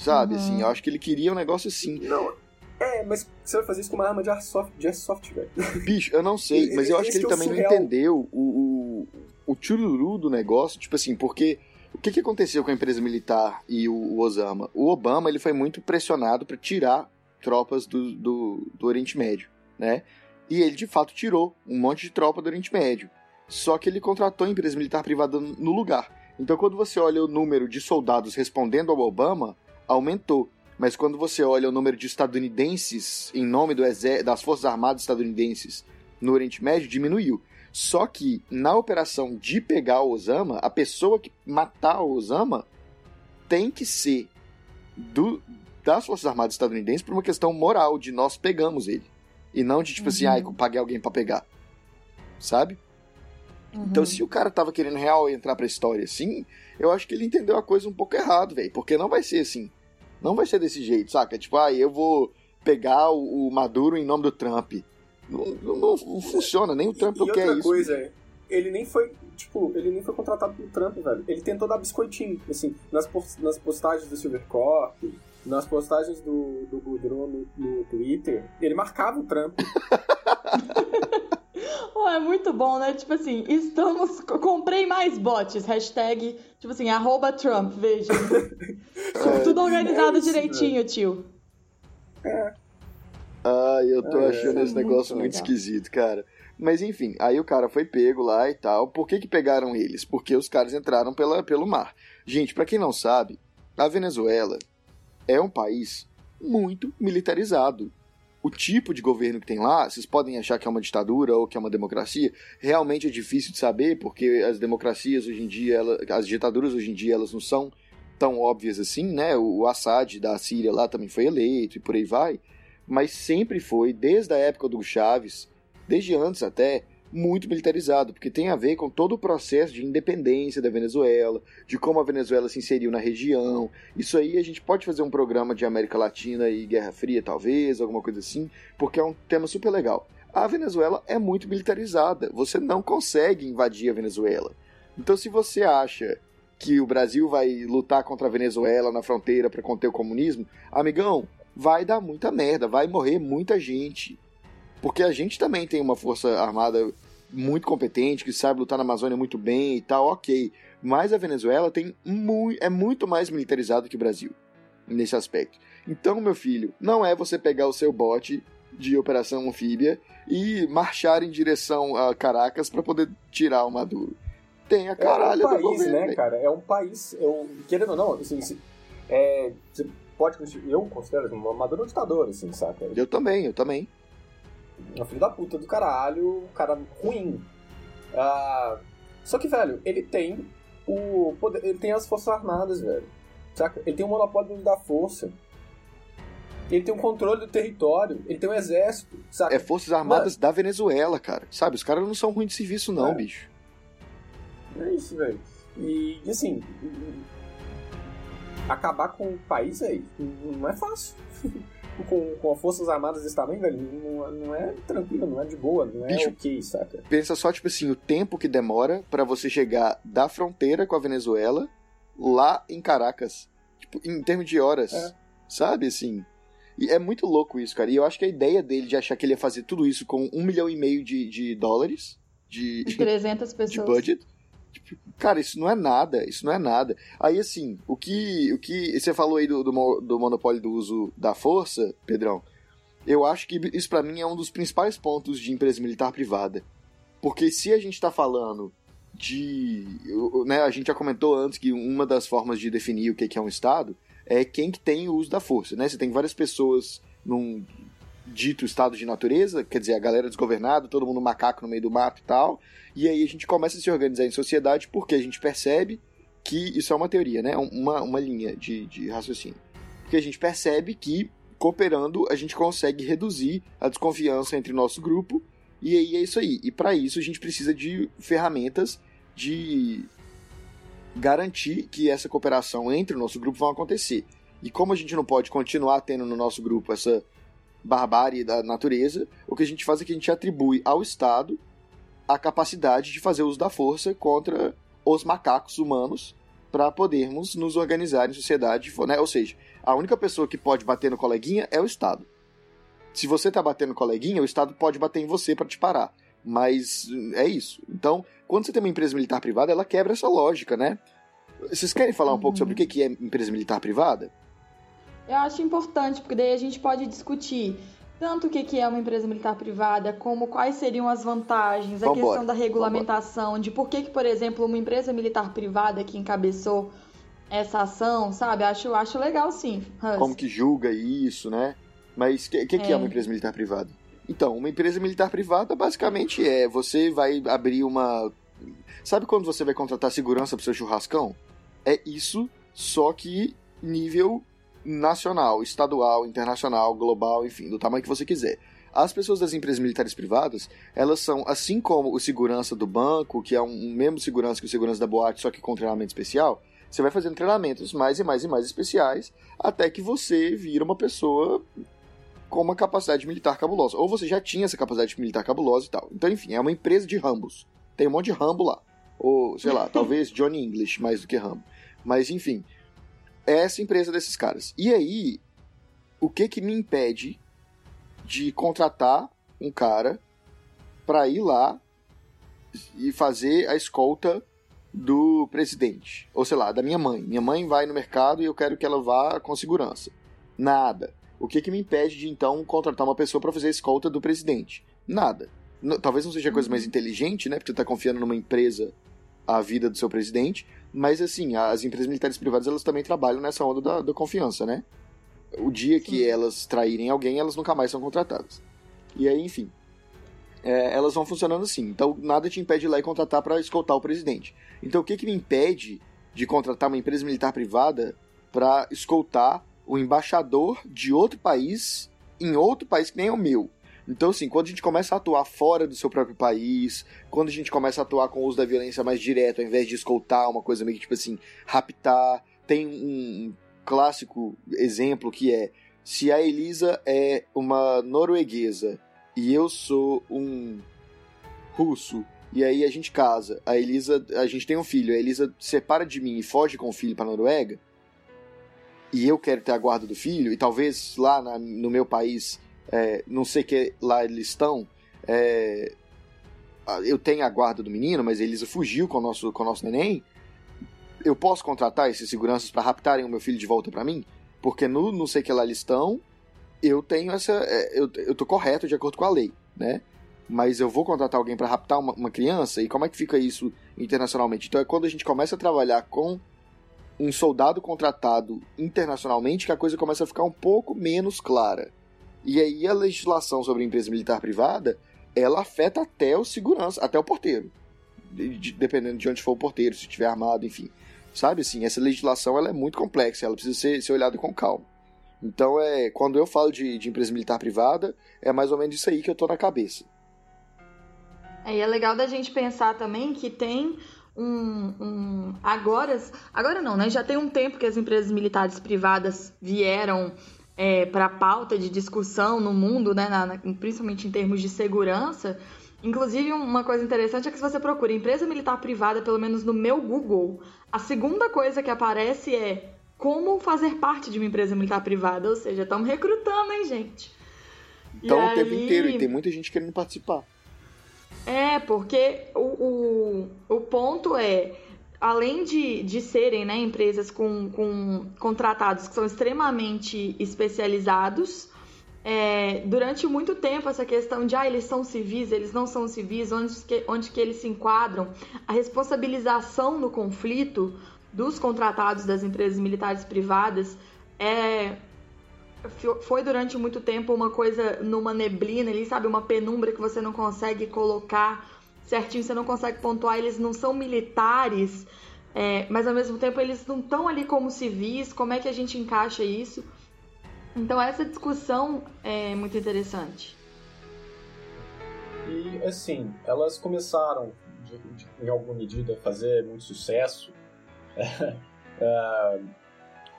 Sabe, assim, uhum. assim, eu acho que ele queria um negócio assim. Não, é, mas você vai fazer isso com uma arma de airsoft, de airsoft velho. Bicho, eu não sei, mas eu acho que ele é também não entendeu o, o, o chururu do negócio, tipo assim, porque o que, que aconteceu com a empresa militar e o, o Osama? O Obama, ele foi muito pressionado para tirar tropas do, do, do Oriente Médio, né? E ele, de fato, tirou um monte de tropa do Oriente Médio. Só que ele contratou a empresa militar privada no lugar. Então, quando você olha o número de soldados respondendo ao Obama, aumentou. Mas quando você olha o número de estadunidenses em nome do das Forças Armadas estadunidenses no Oriente Médio, diminuiu. Só que na operação de pegar o Osama, a pessoa que matar o Osama tem que ser do, das Forças Armadas estadunidenses por uma questão moral, de nós pegamos ele. E não de tipo assim, uhum. assim, ah, eu paguei alguém para pegar. Sabe? Uhum. Então, se o cara tava querendo real entrar pra história assim, eu acho que ele entendeu a coisa um pouco errado, velho. Porque não vai ser assim. Não vai ser desse jeito, saca? Tipo, ah, eu vou pegar o, o Maduro em nome do Trump. Não, não, não funciona, nem o Trump e, e quer isso. coisa, ele nem foi, tipo, ele nem foi contratado pelo Trump, velho. Ele tentou dar biscoitinho, assim, nas, nas postagens do Silvercorp, nas postagens do, do Goudron no, no Twitter, ele marcava o Trump. Oh, é muito bom, né? Tipo assim, estamos. Comprei mais bots. Hashtag, tipo assim, arroba Trump, veja. tipo, tudo organizado é direitinho, tio. É. Ai, eu tô é, achando esse negócio muito, muito esquisito, cara. Mas enfim, aí o cara foi pego lá e tal. Por que que pegaram eles? Porque os caras entraram pela, pelo mar. Gente, para quem não sabe, a Venezuela é um país muito militarizado o tipo de governo que tem lá, vocês podem achar que é uma ditadura ou que é uma democracia, realmente é difícil de saber, porque as democracias hoje em dia, ela, as ditaduras hoje em dia, elas não são tão óbvias assim, né? O Assad da Síria lá também foi eleito e por aí vai, mas sempre foi, desde a época do Chaves, desde antes até, muito militarizado, porque tem a ver com todo o processo de independência da Venezuela, de como a Venezuela se inseriu na região. Isso aí a gente pode fazer um programa de América Latina e Guerra Fria, talvez, alguma coisa assim, porque é um tema super legal. A Venezuela é muito militarizada, você não consegue invadir a Venezuela. Então, se você acha que o Brasil vai lutar contra a Venezuela na fronteira para conter o comunismo, amigão, vai dar muita merda, vai morrer muita gente. Porque a gente também tem uma força armada muito competente, que sabe lutar na Amazônia muito bem e tal, ok. Mas a Venezuela tem mu é muito mais militarizado que o Brasil nesse aspecto. Então, meu filho, não é você pegar o seu bote de operação anfíbia e marchar em direção a Caracas para poder tirar o Maduro. Tem a caralho é um país, governo, né, véio. cara? É um país, eu, querendo ou não, assim, se, é, você pode, eu considero uma Maduro um ditador, assim, saca? Eu também, eu também. Um filho da puta do caralho, um cara ruim. Ah, só que, velho, ele tem o poder, ele tem as forças armadas, velho. Saca? Ele tem o monopólio da força. Ele tem um controle do território, ele tem um exército, saca? É Forças Armadas da Venezuela, cara. Sabe, os caras não são ruins de serviço, não, É. bicho. É isso, velho. E, assim, acabar com o país, velho, não é fácil. com, com as Forças Armadas desse tamanho, velho, não, não é tranquilo, não é de boa, não é Bicho. ok, saca? Pensa só, tipo assim, o tempo que demora pra você chegar da fronteira com a Venezuela lá em Caracas. Tipo, em termos de horas. É. Sabe, assim. E é muito louco isso, cara. E eu acho que a ideia dele de achar que ele ia fazer tudo isso com um milhão e meio de, de dólares de, De 300 de pessoas. budget. Cara, isso não é nada, isso não é nada. Aí, assim, o que, o que você falou aí do, do, do monopólio do uso da força, Pedrão, eu acho que isso pra mim é um dos principais pontos de empresa militar privada. Porque se a gente tá falando de. Né, a gente já comentou antes que uma das formas de definir o que é um Estado é quem que tem o uso da força, né? Você tem várias pessoas num dito estado de natureza, quer dizer, a galera desgovernada, todo mundo macaco no meio do mato e tal, e aí a gente começa a se organizar em sociedade porque a gente percebe que isso é uma teoria, né? Uma, uma linha de, de raciocínio. Porque a gente percebe que, cooperando, a gente consegue reduzir a desconfiança entre o nosso grupo, e aí é isso aí. E para isso a gente precisa de ferramentas de garantir que essa cooperação entre o nosso grupo vai acontecer. E como a gente não pode continuar tendo no nosso grupo essa barbárie da natureza, o que a gente faz é que a gente atribui ao Estado a capacidade de fazer uso da força contra os macacos humanos para podermos nos organizar em sociedade, né? Ou seja, a única pessoa que pode bater no coleguinha é o Estado. Se você tá batendo no coleguinha, o Estado pode bater em você para te parar. Mas é isso. Então, quando você tem uma empresa militar privada, ela quebra essa lógica, né? Vocês querem falar um pouco sobre o que que é empresa militar privada? Eu acho importante, porque daí a gente pode discutir tanto o que é uma empresa militar privada, como quais seriam as vantagens, a Vambora, questão da regulamentação, de por que, que, por exemplo, uma empresa militar privada que encabeçou essa ação, sabe? Acho, acho legal sim. Hus. Como que julga isso, né? Mas o que, que, que é É. uma empresa militar privada? Então, uma empresa militar privada basicamente é você vai abrir uma. Sabe quando você vai contratar segurança pro seu churrascão? É isso, só que nível nacional, estadual, internacional, global, enfim, do tamanho que você quiser. As pessoas das empresas militares privadas, elas são, assim como o segurança do banco, que é um, mesmo segurança que o segurança da boate, só que com treinamento especial, você vai fazendo treinamentos mais e mais e mais especiais, até que você vira uma pessoa com uma capacidade militar cabulosa. Ou você já tinha essa capacidade militar cabulosa e tal. Então, enfim, é uma empresa de Rambos. Tem um monte de Rambo lá. Ou, sei lá, talvez Johnny English mais do que Rambo. Mas, enfim, é essa empresa desses caras. E aí, o que que me impede de contratar um cara pra ir lá e fazer a escolta do presidente? Ou sei lá, da minha mãe. Minha mãe vai no mercado e eu quero que ela vá com segurança. Nada. O que que me impede de então contratar uma pessoa pra fazer a escolta do presidente? Nada. Talvez não seja a coisa mais inteligente, né? Porque você tá confiando numa empresa a vida do seu presidente, mas assim, as empresas militares privadas elas também trabalham nessa onda da, da confiança, né? O dia que Sim. elas traírem alguém, elas nunca mais são contratadas. E aí, enfim, é, elas vão funcionando assim. Então, nada te impede de ir lá e contratar para escoltar o presidente. Então, o que, que me impede de contratar uma empresa militar privada para escoltar o embaixador de outro país em outro país que nem é o meu? Então, assim, quando a gente começa a atuar fora do seu próprio país, quando a gente começa a atuar com o uso da violência mais direto, ao invés de escoltar uma coisa meio que, tipo assim, raptar, tem um clássico exemplo que é se a Elisa é uma norueguesa e eu sou um russo e aí a gente casa, a Elisa, a gente tem um filho, a Elisa separa de mim e foge com o filho para Noruega e eu quero ter a guarda do filho e talvez lá na- no meu país, é, não sei que lá eles estão, é, eu tenho a guarda do menino, mas a Elisa fugiu com o nosso, com o nosso neném. Eu posso contratar esses seguranças para raptarem o meu filho de volta para mim? Porque no não sei que lá eles estão, eu tenho essa. É, eu, eu tô correto de acordo com a lei, né? Mas eu vou contratar alguém para raptar uma, uma, criança, e como é que fica isso internacionalmente? Então é quando a gente começa a trabalhar com um soldado contratado internacionalmente que a coisa começa a ficar um pouco menos clara. E aí a legislação sobre empresa militar privada, ela afeta até o segurança, até o porteiro. De, dependendo de onde for o porteiro, se estiver armado, enfim. Sabe assim, essa legislação ela é muito complexa, ela precisa ser, ser olhada com calma. Então, é, quando eu falo de, de empresa militar privada, é mais ou menos isso aí que eu tô na cabeça. É, e é legal da gente pensar também que tem um, um, agora agora não né já tem um tempo que as empresas militares privadas vieram é, para a pauta de discussão no mundo né na, na, principalmente em termos de segurança. Inclusive uma coisa interessante é que se você procura empresa militar privada pelo menos no meu Google a segunda coisa que aparece é como fazer parte de uma empresa militar privada. Ou seja estamos recrutando hein gente? Então o tempo inteiro e tem muita gente querendo participar. É, porque o, o, o ponto é, além de, de serem né, empresas com, com contratados que são extremamente especializados, é, durante muito tempo essa questão de ah, eles são civis, eles não são civis, onde que, onde que eles se enquadram, a responsabilização no conflito dos contratados das empresas militares privadas é, foi durante muito tempo uma coisa numa neblina ali, sabe? Uma penumbra que você não consegue colocar certinho, você não consegue pontuar. Eles não são militares, é, mas ao mesmo tempo eles não estão ali como civis. Como é que a gente encaixa isso? Então, essa discussão é muito interessante. E, assim, elas começaram, de, de, em alguma medida, a fazer muito sucesso. uh,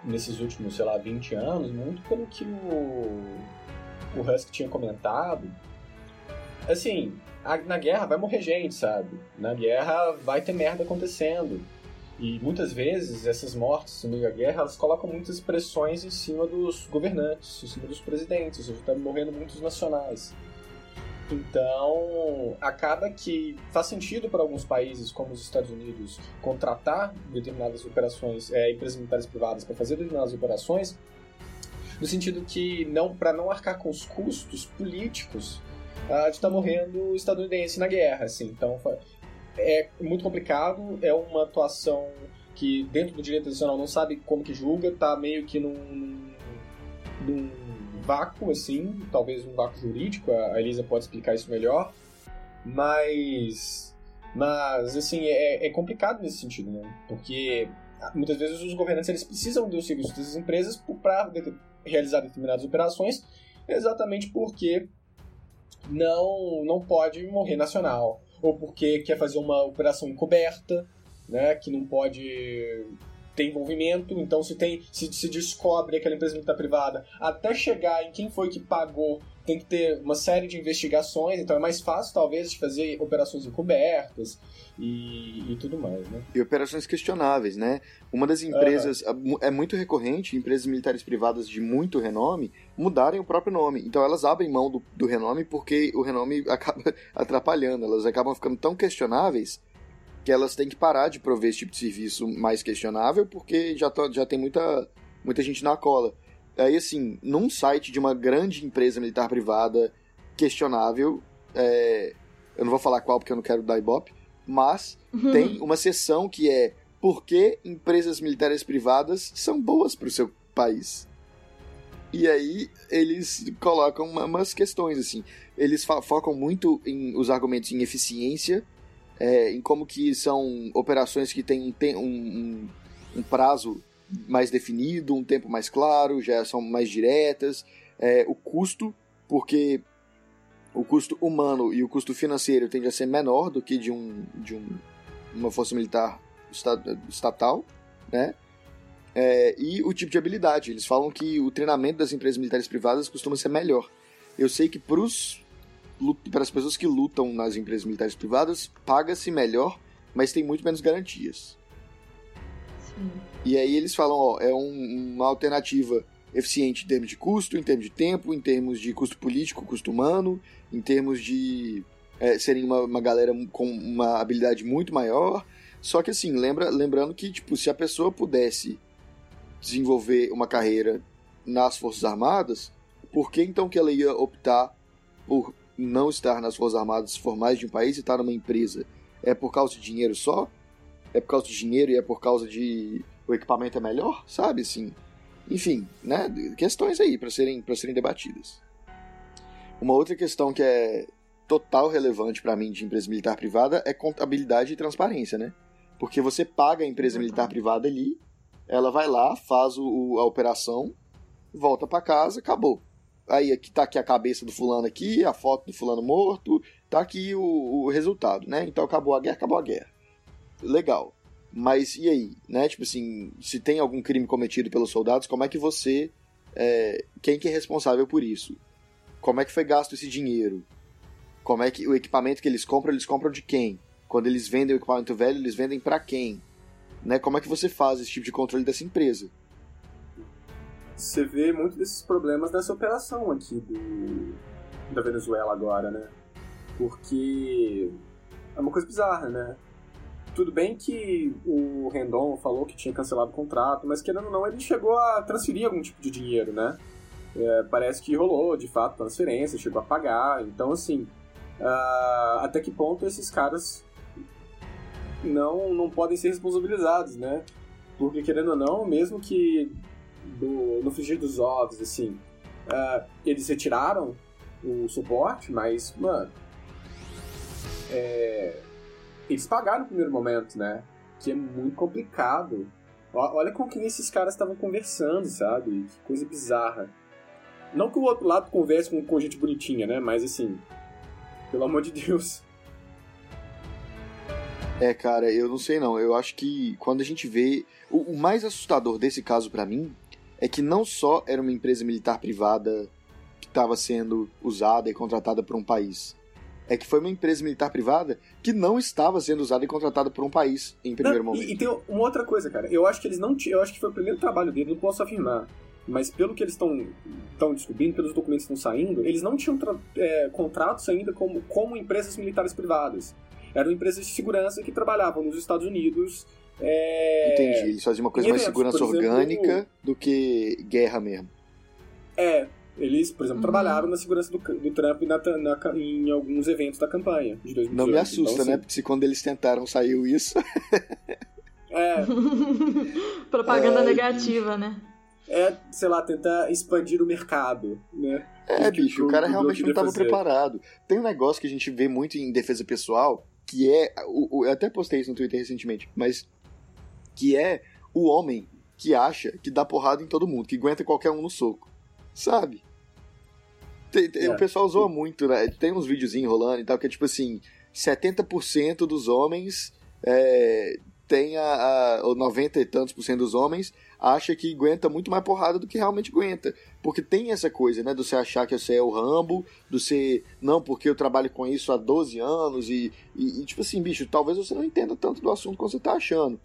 nesses últimos, sei lá, 20 anos, muito pelo que o, o Husk tinha comentado. Assim, na guerra vai morrer gente, sabe? Na guerra vai ter merda acontecendo. E muitas vezes essas mortes no meio da guerra, elas colocam muitas pressões em cima dos governantes, em cima dos presidentes, ou seja, tá morrendo muitos nacionais. Então, acaba que faz sentido para alguns países, como os Estados Unidos, contratar determinadas operações, é, empresas militares privadas para fazer determinadas operações, no sentido que não para não arcar com os custos políticos uh, de estar tá morrendo estadunidense na guerra, assim. Então, é muito complicado, é uma atuação que dentro do direito nacional não sabe como que julga, tá meio que num, num vácuo, assim, talvez um vácuo jurídico, a Elisa pode explicar isso melhor, mas, mas assim, é, é complicado nesse sentido, né? Porque muitas vezes os governantes eles precisam dos serviços dessas empresas para realizar determinadas operações, exatamente porque não, não pode morrer nacional, ou porque quer fazer uma operação encoberta, né, que não pode tem envolvimento, então se tem se, se descobre aquela empresa militar privada, até chegar em quem foi que pagou, tem que ter uma série de investigações, então é mais fácil talvez de fazer operações encobertas e, e tudo mais, né? E operações questionáveis, né? Uma das empresas uhum. é muito recorrente, empresas militares privadas de muito renome mudarem o próprio nome. Então elas abrem mão do, do renome porque o renome acaba atrapalhando, elas acabam ficando tão questionáveis que elas têm que parar de prover esse tipo de serviço mais questionável, porque já, tá, já tem muita, muita gente na cola. Aí, assim, num site de uma grande empresa militar privada questionável, é, eu não vou falar qual porque eu não quero dar ibope, mas uhum. tem uma seção que é por que empresas militares privadas são boas para o seu país. E aí eles colocam umas questões assim. Eles focam muito em os argumentos em eficiência é, em como que são operações que têm um, um, um, prazo mais definido, um tempo mais claro, já são mais diretas, é, o custo, porque o custo humano e o custo financeiro tende a ser menor do que de, um, de um, uma força militar estatal, né? É, e o tipo de habilidade. Eles falam que o treinamento das empresas militares privadas costuma ser melhor. Eu sei que para os para as pessoas que lutam nas empresas militares privadas, paga-se melhor, mas tem muito menos garantias. Sim. E aí eles falam, ó, é um, uma alternativa eficiente em termos de custo, em termos de tempo, em termos de custo político, custo humano, em termos de é, serem uma, uma galera com uma habilidade muito maior. Só que assim, lembra, lembrando que tipo, se a pessoa pudesse desenvolver uma carreira nas Forças Armadas, por que então que ela ia optar por não estar nas Forças Armadas formais de um país e estar numa empresa? É por causa de dinheiro só? É por causa de dinheiro e é por causa de o equipamento é melhor? Sabe, assim... Enfim, né? Questões aí para serem, serem debatidas. Uma outra questão que é total relevante para mim de empresa militar privada é contabilidade e transparência, né? Porque você paga a empresa militar privada ali, ela vai lá, faz o, a operação, volta para casa, acabou. Aí aqui tá aqui a cabeça do fulano aqui, a foto do fulano morto, tá aqui o, o resultado, né? Então acabou a guerra, acabou a guerra. Legal. Mas e aí, né? Tipo assim, se tem algum crime cometido pelos soldados, como é que você. É, quem que é responsável por isso? Como é que foi gasto esse dinheiro? Como é que o equipamento que eles compram, eles compram de quem? Quando eles vendem o equipamento velho, eles vendem para quem? Né? Como é que você faz esse tipo de controle dessa empresa? Você vê muito desses problemas nessa operação aqui do, da Venezuela agora, né? Porque é uma coisa bizarra, né? Tudo bem que o Rendon falou que tinha cancelado o contrato, mas querendo ou não, ele chegou a transferir algum tipo de dinheiro, né? É, parece que rolou, de fato, transferência, chegou a pagar. Então, assim, uh, até que ponto esses caras não, não podem ser responsabilizados, né? Porque, querendo ou não, mesmo que do, no frigir dos ovos, assim, uh, eles retiraram o suporte, mas, mano, é, eles pagaram no primeiro momento, né? Que é muito complicado. Olha com quem esses caras estavam conversando, sabe? Que coisa bizarra. Não que o outro lado converse com, com gente bonitinha, né? Mas assim, pelo amor de Deus. É, cara, eu não sei não. Eu acho que quando a gente vê. O, o mais assustador desse caso para mim é que não só era uma empresa militar privada que estava sendo usada e contratada por um país é que foi uma empresa militar privada que não estava sendo usada e contratada por um país em primeiro não, momento. E, e, tem uma outra coisa, cara. Eu acho que eles não eu acho que foi o primeiro trabalho dele, não posso afirmar. Mas pelo que eles estão descobrindo, pelos documentos que estão saindo, eles não tinham é, contratos ainda como, como empresas militares privadas. Eram empresas de segurança que trabalhavam nos Estados Unidos. É... Entendi, eles faziam uma coisa mais segurança exemplo, orgânica do que guerra mesmo. É, eles, por exemplo, uhum. trabalharam na segurança do, do Trump na, na, em alguns eventos da campanha de 2018. Não me assusta, então, né? assim... Porque se quando eles tentaram saiu isso. é. Propaganda é, negativa, né? É, sei lá, tentar expandir o mercado, né? É, que, bicho, que o, cara realmente não estava preparado. Tem um negócio que a gente vê muito em defesa pessoal, que é. Eu até postei isso no Twitter recentemente, mas. Que é o homem que acha que dá porrada em todo mundo, que aguenta qualquer um no soco. Sabe? Tem, tem, é. O pessoal zoa muito, né? Tem uns videozinhos rolando e tal, que é tipo assim: 70% dos homens é, tem a, a. ou 90 e tantos por cento dos homens acha que aguenta muito mais porrada do que realmente aguenta. Porque tem essa coisa, né? Do você achar que você é o Rambo, do você. Não, porque eu trabalho com isso há 12 anos e, e, e tipo assim, bicho, talvez você não entenda tanto do assunto quanto você tá achando.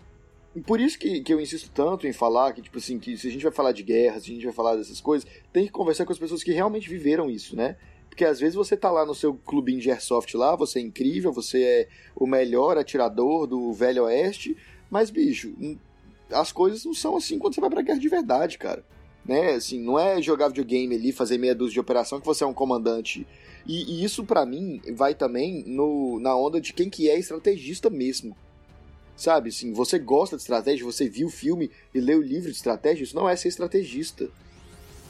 E por isso que, que eu insisto tanto em falar que, tipo assim, que se a gente vai falar de guerra, se a gente vai falar dessas coisas, tem que conversar com as pessoas que realmente viveram isso, né? Porque às vezes você tá lá no seu clubinho de airsoft lá, você é incrível, você é o melhor atirador do Velho Oeste, mas, bicho, as coisas não são assim quando você vai pra guerra de verdade, cara. Né? Assim, não é jogar videogame ali, fazer meia dúzia de operação que você é um comandante. E, e isso, para mim, vai também no, na onda de quem que é estrategista mesmo. Sabe, assim, você gosta de estratégia, você viu o filme e leu o livro de estratégia, isso não é ser estrategista.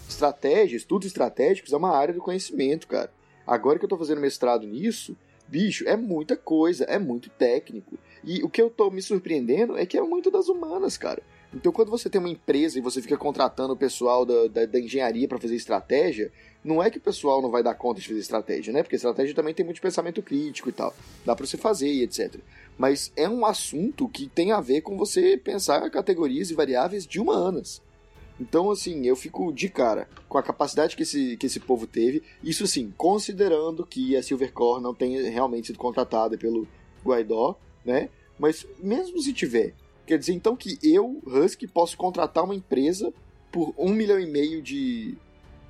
Estratégia, estudos estratégicos é uma área do conhecimento, cara. Agora que eu tô fazendo mestrado nisso, bicho, é muita coisa, é muito técnico. E o que eu tô me surpreendendo é que é muito das humanas, cara. Então, quando você tem uma empresa e você fica contratando o pessoal da, da, da engenharia para fazer estratégia, não é que o pessoal não vai dar conta de fazer estratégia, né? Porque estratégia também tem muito pensamento crítico e tal. Dá para você fazer e etc. Mas é um assunto que tem a ver com você pensar categorias e variáveis de humanas. Então, assim, eu fico de cara com a capacidade que esse, que esse povo teve. Isso, assim, considerando que a Silvercore não tenha realmente sido contratada pelo Guaidó, né? Mas mesmo se tiver, quer dizer então que eu, Husky, posso contratar uma empresa por um milhão e meio de,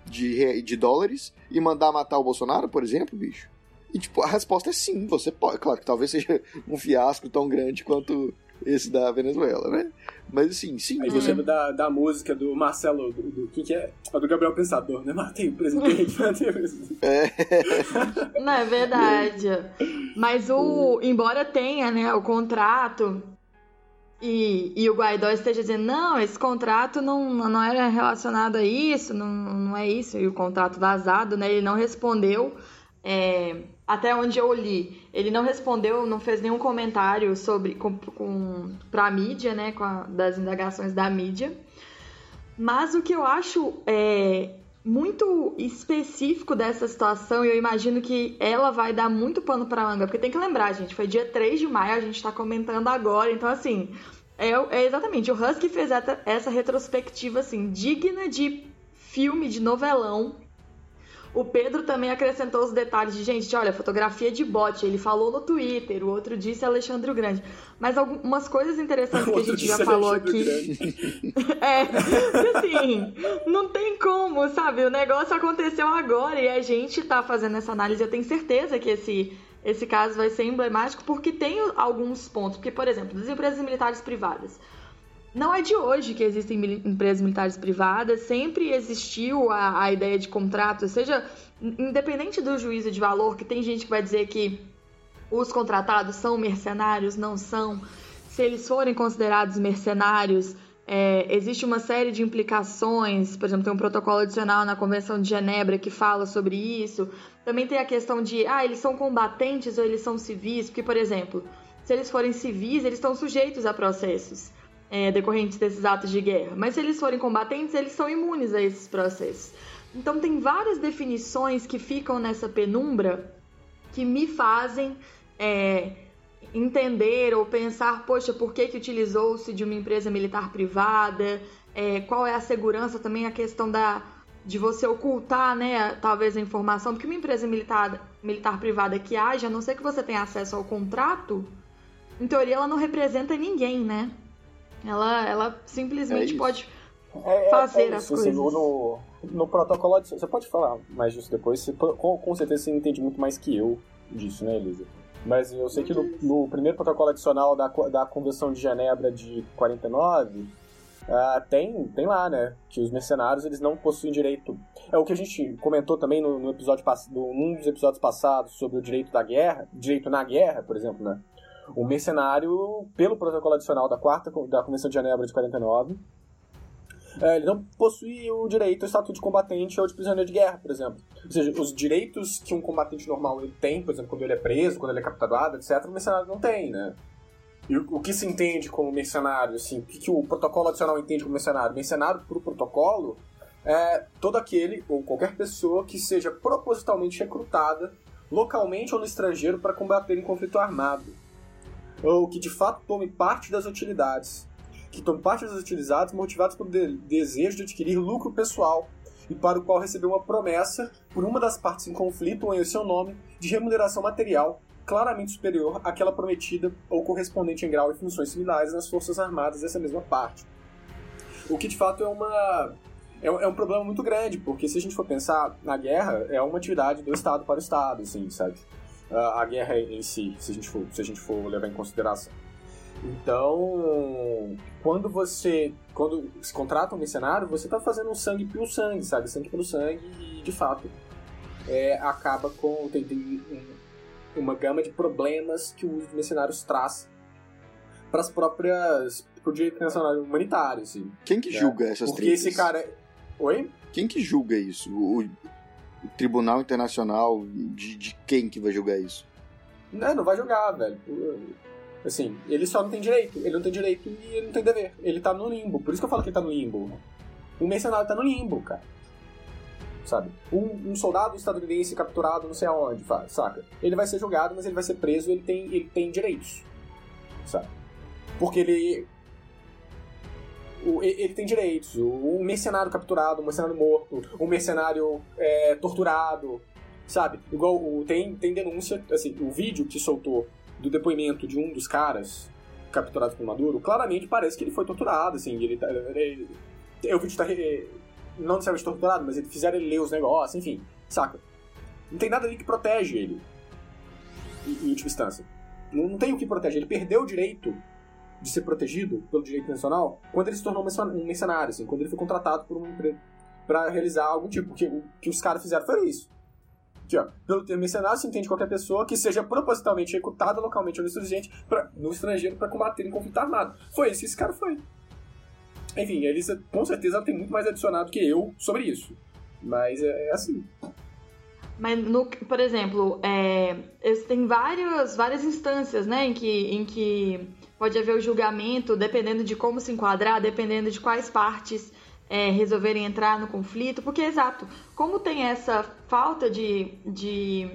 de, de dólares e mandar matar o Bolsonaro, por exemplo, bicho? E, tipo, a resposta é sim, você pode. Claro que talvez seja um fiasco tão grande quanto, esse da Venezuela, né? Mas assim, sim. Aí você da, da música do Marcelo, do, do que, que é? é? do Gabriel Pensador, né? Matei o presidente, matei o presidente. É. Não, é verdade. Mas o. Embora tenha, né, o contrato. E, e o Guaidó esteja dizendo, não, esse contrato não, não era relacionado a isso, não, não é isso, e o contrato vazado, né? Ele não respondeu. É, até onde eu li, ele não respondeu, não fez nenhum comentário sobre com, com mídia, né, com a, das indagações da mídia. Mas o que eu acho é, muito específico dessa situação, e eu imagino que ela vai dar muito pano para manga, porque tem que lembrar, gente, foi dia 3 de maio, a gente está comentando agora, então assim, é, é exatamente, o Husky fez essa retrospectiva assim, digna de filme, de novelão, o Pedro também acrescentou os detalhes de, gente, olha, fotografia de bote. Ele falou no Twitter, o outro disse Alexandre Grande. Mas algumas coisas interessantes que a gente já falou aqui. é, assim, não tem como, sabe? O negócio aconteceu agora e a gente tá fazendo essa análise. Eu tenho certeza que esse, esse caso vai ser emblemático porque tem alguns pontos. Porque, por exemplo, das empresas militares privadas. Não é de hoje que existem empresas militares privadas, sempre existiu a, a ideia de contrato, seja independente do juízo de valor, que tem gente que vai dizer que os contratados são mercenários, não são. Se eles forem considerados mercenários, é, existe uma série de implicações, por exemplo, tem um protocolo adicional na Convenção de Genebra que fala sobre isso. Também tem a questão de, ah, eles são combatentes ou eles são civis, porque, por exemplo, se eles forem civis, eles estão sujeitos a processos é, decorrentes desses atos de guerra. Mas se eles forem combatentes, eles são imunes a esses processos. Então tem várias definições que ficam nessa penumbra que me fazem é, entender ou pensar, poxa, por que, que utilizou-se de uma empresa militar privada? É, qual é a segurança também a questão da de você ocultar, né, talvez a informação, porque uma empresa militar, militar privada que age, a não ser que você tenha acesso ao contrato, em teoria ela não representa ninguém, né? Ela, ela simplesmente é pode é, é fazer é as coisas. no, no protocolo de, Você pode falar mais disso depois. Você, com, com certeza você entende muito mais que eu disso, né, Elisa? Mas eu sei que no, no, primeiro protocolo adicional da, da Convenção de Genebra de 49, uh, ah, tem, tem lá, né, que os mercenários eles não possuem direito. É o que a gente comentou também no, no episódio num dos episódios passados sobre o direito da guerra, direito na guerra, por exemplo, né? O mercenário, pelo protocolo adicional da quarta da Convenção de Genebra de 49, é, ele não possui o direito ao estatuto de combatente ou de prisioneiro de guerra, por exemplo. Ou seja, os direitos que um combatente normal ele tem, por exemplo, quando ele é preso, quando ele é capturado, etc., o mercenário não tem, né? E o, que se entende como mercenário, assim, o que o protocolo adicional entende como mercenário? Mercenário, por protocolo, é todo aquele ou qualquer pessoa que seja propositalmente recrutada localmente ou no estrangeiro para combater em conflito armado ou que de fato tome parte das utilidades, que tome parte das utilidades motivadas pelo de desejo de adquirir lucro pessoal e para o qual recebeu uma promessa por uma das partes em conflito ou em seu nome de remuneração material claramente superior àquela prometida ou correspondente em grau e funções similares nas forças armadas dessa mesma parte. O que de fato é uma é, é um problema muito grande, porque se a gente for pensar na guerra, é uma atividade do Estado para o Estado, assim, sabe? A guerra em si, se a gente for, se a gente for levar em consideração. Então, quando você quando se contrata um mercenário, você está fazendo um sangue pelo sangue, sabe? Sangue pelo sangue e, de fato, é, acaba com... Tem, tem um, uma gama de problemas que os mercenários traz para as próprias... pro direito internacional humanitário, assim. Quem que né? julga essas Porque esse cara... Oi? Quem que julga isso? O, o Tribunal Internacional de, de quem que vai julgar isso? Não, não vai julgar, velho. Assim, ele só não tem direito. Ele não tem direito e ele não tem dever. Ele tá no limbo. Por isso que eu falo que ele tá no limbo. O mercenário tá no limbo, cara. Sabe? Um, um soldado estadunidense capturado não sei aonde, saca? Ele vai ser julgado, mas ele vai ser preso ele tem, ele tem direitos. Sabe? Porque ele ele tem direitos. O, mercenário capturado, um mercenário morto, um mercenário é, torturado, sabe? Igual tem, tem denúncia, assim, o vídeo que soltou do depoimento de um dos caras capturados por Maduro, claramente parece que ele foi torturado, assim, ele, tá, ele, ele o vídeo tá não necessariamente torturado, mas eles fizeram ele ler os negócios, enfim, saca? Não tem nada ali que protege ele, em, última instância. Não, não tem o que proteger, ele perdeu o direito de ser protegido pelo direito nacional quando ele se tornou um mercenário, assim, quando ele foi contratado por uma empresa para realizar algum tipo. Porque o que os caras fizeram foi isso. Aqui, ó, pelo termo mercenário se entende qualquer pessoa que seja propositalmente executada localmente ou no estrangeiro, no estrangeiro para combater em conflito armado. Foi isso que esse cara foi. Enfim, a Elisa com certeza tem muito mais adicionado que eu sobre isso. Mas é, é assim. Mas, no, por exemplo, é, tem várias, várias instâncias né, em, que, em que pode haver o julgamento, dependendo de como se enquadrar, dependendo de quais partes é, resolverem entrar no conflito. Porque, exato, como tem essa falta de, de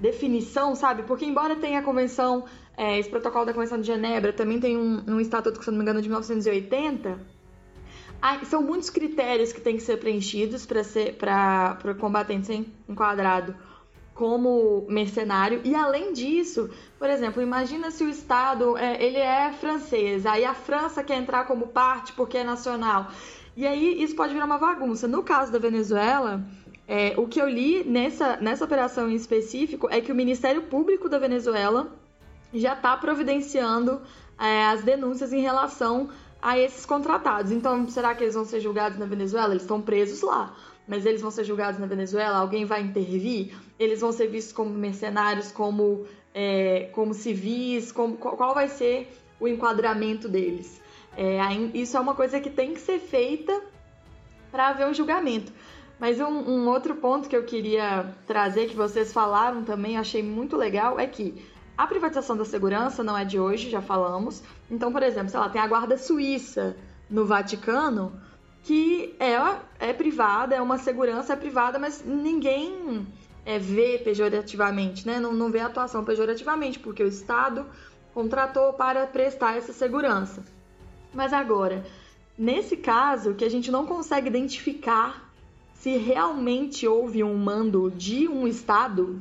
definição, sabe? Porque, embora tenha a convenção, é, esse protocolo da Convenção de Genebra, também tem um, um estatuto, se não me engano, de 1980 são muitos critérios que têm que ser preenchidos para o combatente ser enquadrado como mercenário. E além disso, por exemplo, imagina se o Estado é, ele é francês, aí a França quer entrar como parte porque é nacional. E aí isso pode virar uma bagunça. No caso da Venezuela, é, o que eu li nessa, nessa operação em específico é que o Ministério Público da Venezuela já está providenciando é, as denúncias em relação a esses contratados. Então, será que eles vão ser julgados na Venezuela? Eles estão presos lá. Mas eles vão ser julgados na Venezuela? Alguém vai intervir? Eles vão ser vistos como mercenários, como, é, como civis? Como, qual vai ser o enquadramento deles? É, isso é uma coisa que tem que ser feita para haver um julgamento. Mas um, um, outro ponto que eu queria trazer, que vocês falaram também, achei muito legal, é que a privatização da segurança não é de hoje, já falamos. Então, por exemplo, sei lá, tem a guarda suíça no Vaticano, que é, é privada, é uma segurança é privada, mas ninguém é, vê pejorativamente, né? Não, não vê atuação pejorativamente, porque o Estado contratou para prestar essa segurança. Mas agora, nesse caso, que a gente não consegue identificar se realmente houve um mando de um Estado,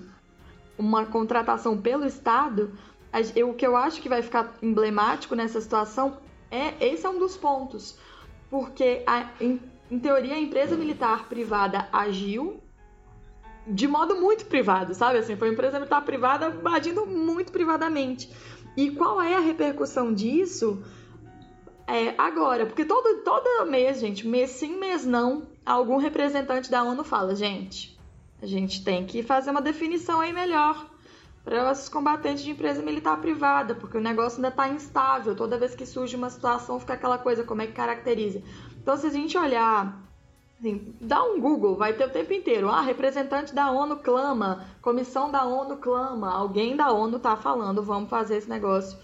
uma contratação pelo Estado, o que eu acho que vai ficar emblemático nessa situação é esse é um dos pontos, porque a, em, em teoria a empresa militar privada agiu de modo muito privado, sabe? Assim, foi uma empresa militar privada agindo muito privadamente. E qual é a repercussão disso é, agora? Porque todo, todo mês, gente, mês sim, mês não, algum representante da ONU fala, gente, a gente tem que fazer uma definição aí melhor para os combatentes de empresa militar privada, porque o negócio ainda está instável. Toda vez que surge uma situação, fica aquela coisa, como é que caracteriza? Então, se a gente olhar, assim, dá um Google, vai ter o tempo inteiro. Ah, representante da ONU clama, comissão da ONU clama, alguém da ONU está falando, vamos fazer esse negócio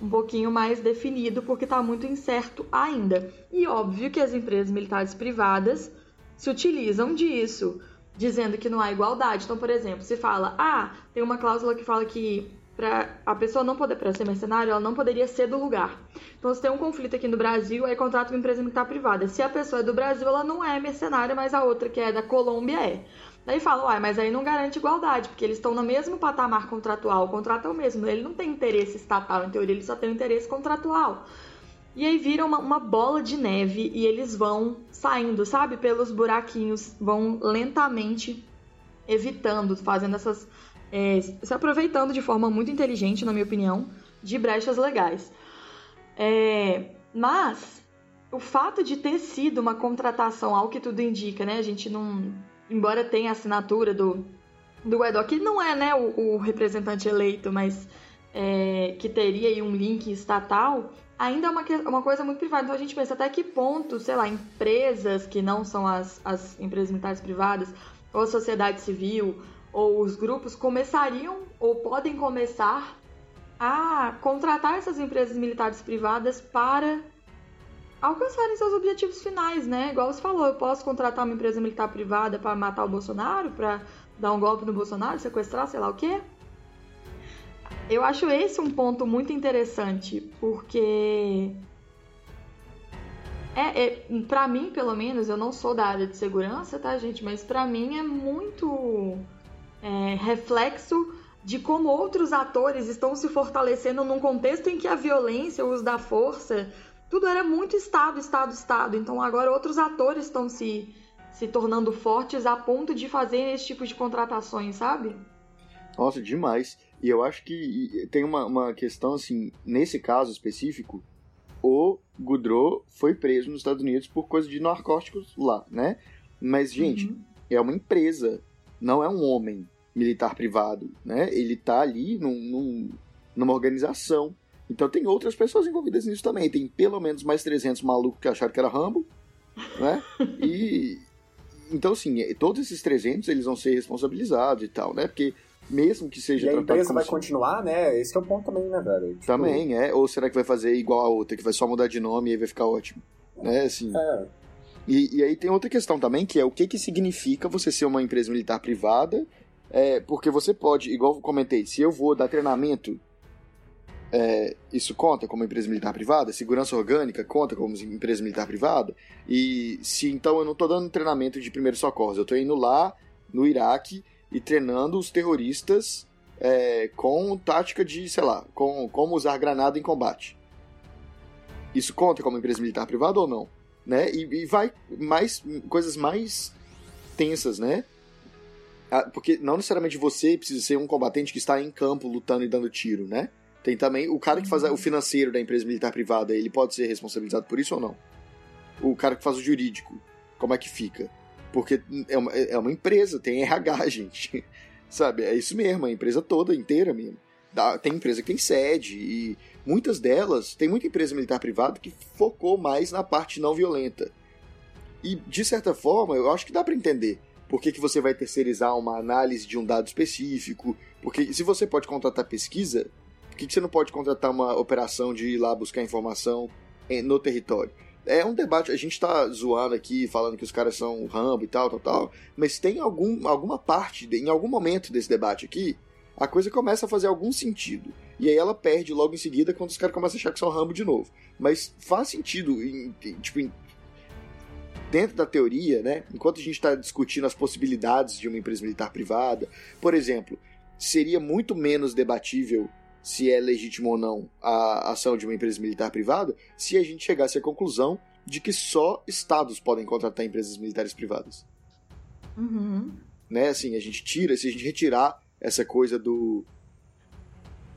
um pouquinho mais definido, porque está muito incerto ainda. E óbvio que as empresas militares privadas se utilizam disso dizendo que não há igualdade. Então, por exemplo, se fala, ah, tem uma cláusula que fala que para a pessoa não poder para ser mercenário, ela não poderia ser do lugar. Então, se tem um conflito aqui no Brasil, aí contrata uma empresa militar privada. Se a pessoa é do Brasil, ela não é mercenária, mas a outra que é da Colômbia é. Daí fala, uai, mas aí não garante igualdade, porque eles estão no mesmo patamar contratual, o contrato é o mesmo, ele não tem interesse estatal, em teoria, ele só tem interesse contratual. E aí vira uma, uma, bola de neve e eles vão saindo, sabe? Pelos buraquinhos, vão lentamente evitando, fazendo essas. É, se aproveitando de forma muito inteligente, na minha opinião, de brechas legais. É, mas o fato de ter sido uma contratação, ao que tudo indica, né? A gente não. Embora tenha a assinatura do, do Edo, que não é né, o, o representante eleito, mas é, que teria aí um link estatal ainda é uma, uma coisa muito privada. Então a gente pensa até que ponto, sei lá, empresas que não são as, as empresas militares privadas, ou a sociedade civil, ou os grupos começariam ou podem começar a contratar essas empresas militares privadas para alcançarem seus objetivos finais, né? Igual você falou, eu posso contratar uma empresa militar privada para matar o Bolsonaro, para dar um golpe no Bolsonaro, sequestrar, sei lá o quê. Eu acho esse um ponto muito interessante, porque é, é para mim, pelo menos, eu não sou da área de segurança, tá, gente? Mas para mim é muito é, reflexo de como outros atores estão se fortalecendo num contexto em que a violência, o uso da força, tudo era muito Estado, Estado, Estado. Então agora outros atores estão se, se tornando fortes a ponto de fazer esse tipo de contratações, sabe? Nossa, demais. E eu acho que tem uma, uma questão, assim, nesse caso específico, o Goudreau foi preso nos Estados Unidos por coisa de narcóticos lá, né? Mas, gente, uhum. é uma empresa, não é um homem militar privado, né? Ele tá ali num, num, numa organização. Então tem outras pessoas envolvidas nisso também. Tem pelo menos mais 300 malucos que acharam que era Rambo, né? E... Então, assim, todos esses 300 eles vão ser responsabilizados e tal, né? Porque mesmo que seja e a empresa vai continuar, né? Esse é o ponto também, né, velho? Tipo... Também, é. Ou será que vai fazer igual a outra, que vai só mudar de nome e aí vai ficar ótimo? Né, assim... É. E, e aí tem outra questão também, que é o que, que significa você ser uma empresa militar privada, é, porque você pode, igual eu comentei, se eu vou dar treinamento, é, isso conta como empresa militar privada? Segurança orgânica conta como empresa militar privada? E se então eu não estou dando treinamento de primeiros socorros, eu estou indo lá no Iraque e treinando os terroristas é, com tática de, sei lá, com como usar granada em combate. Isso conta como empresa militar privada ou não? Né? E, e vai mais coisas mais tensas, né? Ah, porque não necessariamente você precisa ser um combatente que está em campo lutando e dando tiro, né? Tem também o cara que faz o financeiro da empresa militar privada, ele pode ser responsabilizado por isso ou não? O cara que faz o jurídico, como é que fica? Porque é uma, é uma empresa, tem RH, gente. Sabe? É isso mesmo, a empresa toda, inteira mesmo. Tem empresa que tem sede e muitas delas, tem muita empresa militar privada que focou mais na parte não violenta. E, de certa forma, eu acho que dá para entender por que, que você vai terceirizar uma análise de um dado específico, porque se você pode contratar pesquisa, por que, que você não pode contratar uma operação de ir lá buscar informação no território? É um debate, a gente tá zoando aqui, falando que os caras são Rambo e tal, tal, tal, mas tem algum, alguma parte, em algum momento desse debate aqui, a coisa começa a fazer algum sentido. E aí ela perde logo em seguida quando os caras começam a achar que são Rambo de novo. Mas faz sentido, em, tipo, em, dentro da teoria, né? Enquanto a gente está discutindo as possibilidades de uma empresa militar privada, por exemplo, seria muito menos debatível se é legítimo ou não a ação de uma empresa militar privada, se a gente chegasse à conclusão de que só estados podem contratar empresas militares privadas. Uhum. Né, assim, a gente tira, se a gente retirar essa coisa do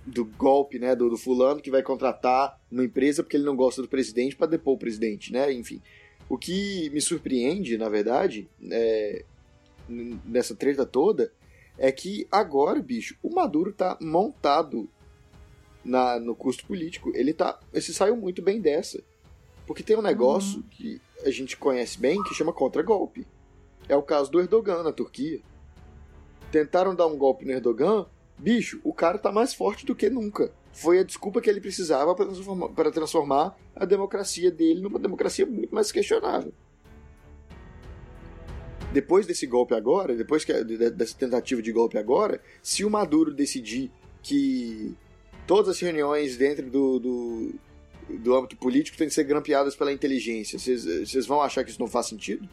do golpe, né, do, do fulano que vai contratar uma empresa porque ele não gosta do presidente para depor o presidente, né, enfim. O que me surpreende, na verdade, é, nessa treta toda, é que agora, bicho, o Maduro tá montado na, no custo político, ele tá. Ele se saiu muito bem dessa. Porque tem um negócio uhum. que a gente conhece bem que chama contra-golpe. É o caso do Erdogan na Turquia. Tentaram dar um golpe no Erdogan, bicho, o cara tá mais forte do que nunca. Foi a desculpa que ele precisava para transformar, transformar a democracia dele numa democracia muito mais questionável. Depois desse golpe agora, depois que, dessa tentativa de golpe agora, se o Maduro decidir que todas as reuniões dentro do, do, do âmbito político têm que ser grampeadas pela inteligência. Vocês vão achar que isso não faz sentido?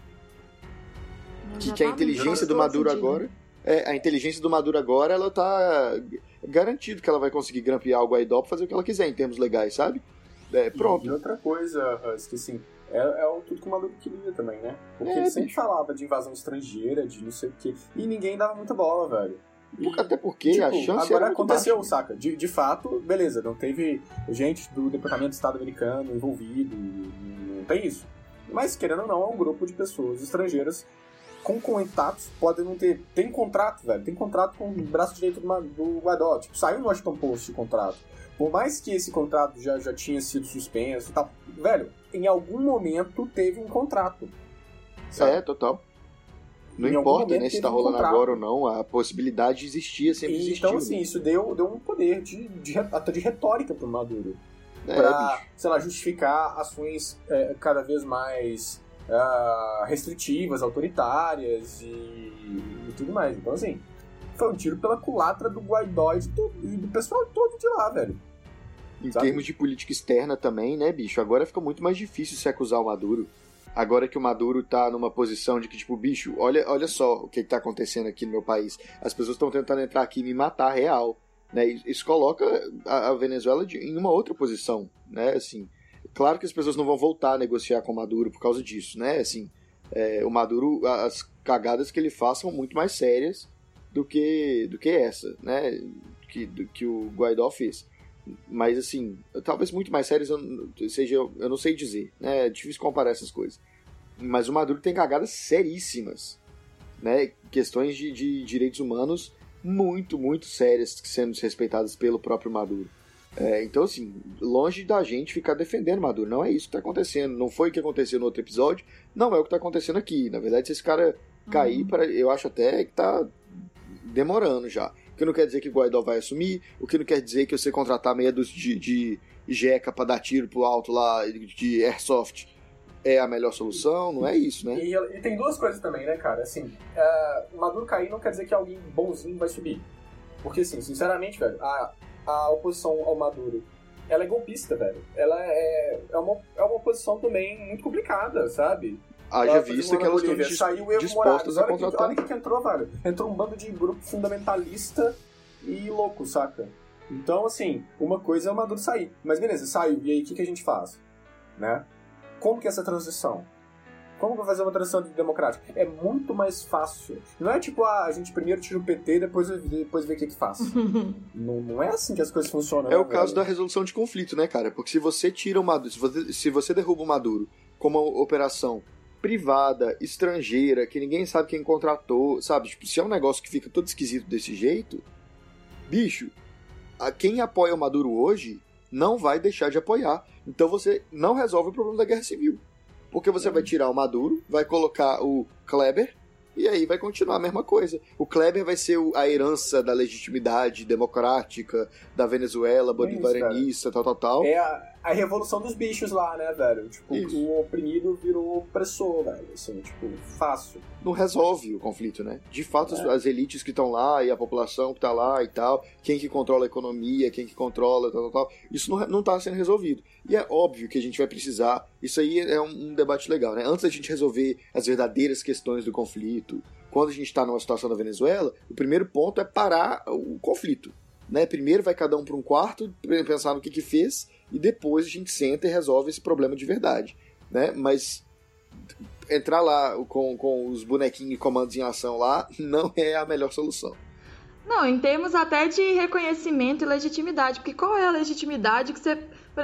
Que, que, a inteligência do Maduro sentido. agora. É, a inteligência do Maduro agora, ela tá garantido que ela vai conseguir grampear o Guaidó pra fazer o que ela quiser em termos legais, sabe? É, pronto. E outra coisa, que assim, é, é o tudo que o Maduro queria também, né? Porque é, ele sempre bicho. falava de invasão estrangeira, de não sei o quê, e ninguém dava muita bola, velho. Até porque tipo, a chance Agora aconteceu, baixa. saca? De, de fato, beleza, não teve gente do Departamento de Estado americano envolvido, não tem isso. Mas, querendo ou não, é um grupo de pessoas estrangeiras com contatos, podem não ter. Tem contrato, velho. Tem contrato com o braço direito do, do Guaidó. Tipo, saiu no Washington Post o contrato. Por mais que esse contrato já, já tinha sido suspenso e tal, velho, em algum momento teve um contrato. Sabe? É, total. Não em importa né, se está rolando agora ou não, a possibilidade existia, sempre então, existiu. Então, assim, isso deu, deu um poder de, de, até de retórica pro Maduro. É, pra, sei lá, justificar ações é, cada vez mais uh, restritivas, autoritárias e, e, tudo mais. Então, assim, foi um tiro pela culatra do Guaidó e do, e do pessoal todo de lá, velho. Em Sabe? termos de política externa também, né, bicho? Agora fica muito mais difícil se acusar o Maduro agora que o Maduro tá numa posição de que, tipo, bicho, olha, olha só o que, que tá acontecendo aqui no meu país. As pessoas estão tentando entrar aqui e me matar real. Né? Isso coloca a, Venezuela de, em uma outra posição, né? Assim, claro que as pessoas não vão voltar a negociar com o Maduro por causa disso, né? Assim, é, o Maduro, as cagadas que ele faz são muito mais sérias do que, do que essa, né? Que, do, que o Guaidó fez. Mas assim, talvez muito mais sérios eu, seja, eu não sei dizer, né? É difícil comparar essas coisas. Mas o Maduro tem cagadas seríssimas, né? Questões de, de direitos humanos muito, muito sérias sendo desrespeitadas pelo próprio Maduro. É, então, assim, longe da gente ficar defendendo Maduro. Não é isso que está acontecendo. Não foi o que aconteceu no outro episódio. Não é o que está acontecendo aqui. Na verdade, se esse cara cair, uhum. para, eu acho até que está demorando já. O que não quer dizer que Guaidó vai assumir. O que não quer dizer que você contratar meia de, de jeca para dar tiro pro alto lá de airsoft é a melhor solução, não é isso, né? E, e tem duas coisas também, né, cara? Assim, uh, Maduro cair não quer dizer que alguém bonzinho vai subir. Porque, assim, sinceramente, velho, a, a oposição ao Maduro, ela é golpista, velho. Ela é, é, uma, é uma oposição também muito complicada, sabe? Haja vista que elas estão dis Saiu dispostas a contratar. Olha o que entrou, velho. Entrou um bando de grupo fundamentalista e louco, saca? Então, assim, uma coisa é o Maduro sair. Mas beleza, saiu. E aí, o que, que a gente faz? Né? Como que é essa transição? Como que vai fazer uma transição democrática? É muito mais fácil. Não é tipo, ah, a gente primeiro tira o PT, depois, depois vê o que que faz. não, não é assim que as coisas funcionam. É né, o caso da resolução de conflito, né, cara? Porque se você tira o Maduro, se você, se você derruba o Maduro como uma operação privada, estrangeira, que ninguém sabe quem contratou, sabe? Tipo, se é um negócio que fica todo esquisito desse jeito, bicho, a quem apoia o Maduro hoje não vai deixar de apoiar. Então você não resolve o problema da guerra civil. Porque você vai tirar o Maduro, vai colocar o Kleber, e aí vai continuar a mesma coisa. O Kleber vai ser a herança da legitimidade democrática da Venezuela, bolivarianista, tal, tal, tal. É a, a revolução dos bichos lá, né, velho? Tipo, Isso. o oprimido virou opressor, velho. Assim, tipo, fácil. Não resolve o conflito, né? De fato, é. as elites que estão lá e a população que está lá e tal, quem que controla a economia, quem que controla, tal, tal, tal, isso não, não tá sendo resolvido. E é óbvio que a gente vai precisar, isso aí é um, um debate legal, né? Antes da gente resolver as verdadeiras questões do conflito, quando a gente está numa situação na Venezuela, o primeiro ponto é parar o conflito. Né? Primeiro vai cada um para um quarto, pensar no que, que fez, e depois a gente senta e resolve esse problema de verdade. Né? Mas entrar lá com, com os bonequinhos e comandos em ação lá não é a melhor solução. Não, em termos até de reconhecimento e legitimidade, porque qual é a legitimidade que você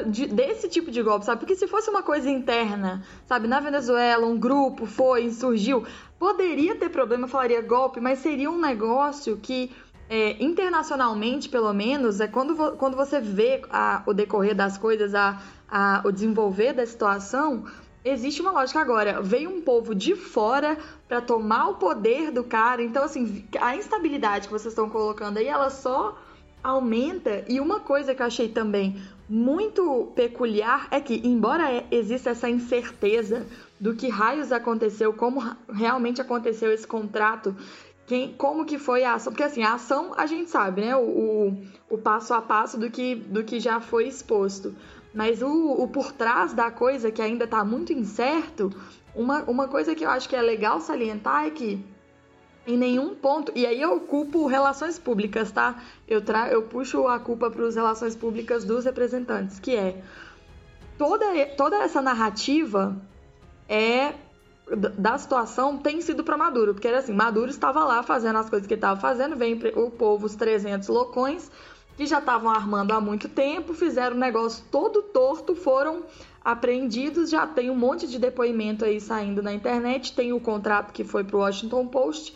de, desse tipo de golpe, sabe? Porque se fosse uma coisa interna, sabe, na Venezuela, um grupo foi, surgiu, poderia ter problema, falaria golpe, mas seria um negócio que é, internacionalmente, pelo menos, é quando, vo quando você vê a, o decorrer das coisas, a, a, o desenvolver da situação, existe uma lógica agora. Veio um povo de fora para tomar o poder do cara. Então, assim, a instabilidade que vocês estão colocando aí, ela só aumenta. E uma coisa que eu achei também muito peculiar é que, embora exista essa incerteza do que raios aconteceu, como realmente aconteceu esse contrato quem, como que foi a ação, porque assim, a ação a gente sabe, né, o, o, o passo a passo do que, do que já foi exposto, mas o, o por trás da coisa que ainda está muito incerto, uma, uma coisa que eu acho que é legal salientar é que em nenhum ponto, e aí eu culpo relações públicas, tá? Eu, tra eu puxo a culpa para as relações públicas dos representantes, que é toda, toda essa narrativa é da situação tem sido para Maduro, porque era assim, Maduro estava lá fazendo as coisas que ele estava fazendo, vem o povo, os 300 loucões, que já estavam armando há muito tempo, fizeram o negócio todo torto, foram apreendidos, já tem um monte de depoimento aí saindo na internet, tem o contrato que foi para o Washington Post,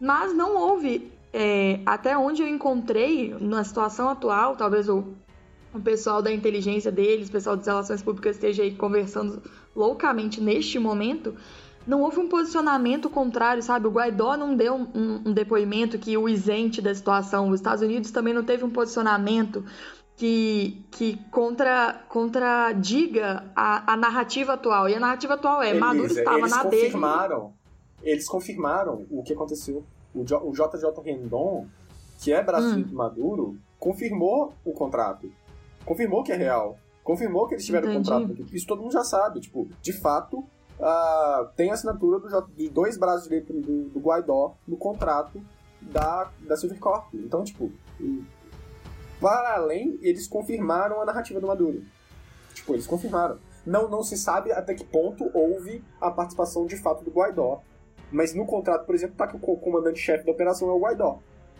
mas não houve, é, até onde eu encontrei, na situação atual, talvez o, o pessoal da inteligência deles, o pessoal das relações públicas esteja aí conversando loucamente neste momento, não houve um posicionamento contrário, sabe? O Guaidó não deu um, um, depoimento que o isente da situação. Os Estados Unidos também não teve um posicionamento que, que contra, contradiga a, a narrativa atual. E a narrativa atual é: Elisa, Maduro estava na dele. Eles confirmaram o que aconteceu. O, o JJ Rendon, que é braço hum. Maduro, confirmou o contrato. Confirmou que é real. Confirmou que eles tiveram Entendi. contrato. Isso todo mundo já sabe. Tipo, de fato, uh, tem assinatura do, de dois braços direitos do, do Guaidó no contrato da, da Silvercorp. Então, tipo, para além, eles confirmaram a narrativa do Maduro. Tipo, eles confirmaram. Não, não se sabe até que ponto houve a participação de fato do Guaidó. Mas no contrato, por exemplo, tá que o comandante-chefe da operação é o Guaidó.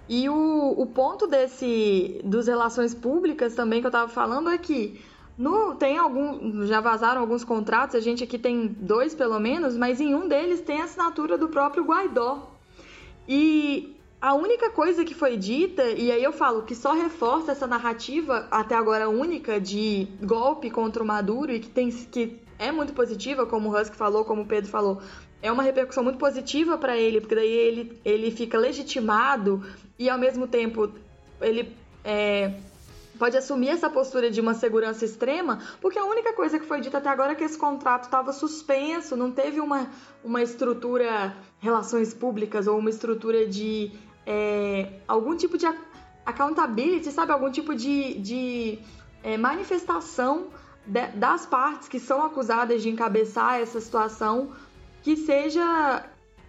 E o, o ponto desse dos relações públicas também que eu tava falando é que no, tem algum, já vazaram alguns contratos, a gente aqui tem dois pelo menos, mas em um deles tem a assinatura do próprio Guaidó. E a única coisa que foi dita, e aí eu falo que só reforça essa narrativa até agora única de golpe contra o Maduro e que tem que é muito positiva, como o Husk falou, como o Pedro falou, é uma repercussão muito positiva para ele, porque daí ele, ele fica legitimado e ao mesmo tempo ele é, pode assumir essa postura de uma segurança extrema, porque a única coisa que foi dita até agora é que esse contrato estava suspenso, não teve uma, uma estrutura relações públicas ou uma estrutura de é, algum tipo de accountability, sabe? Algum tipo de, de é, manifestação de, das partes que são acusadas de encabeçar essa situação que seja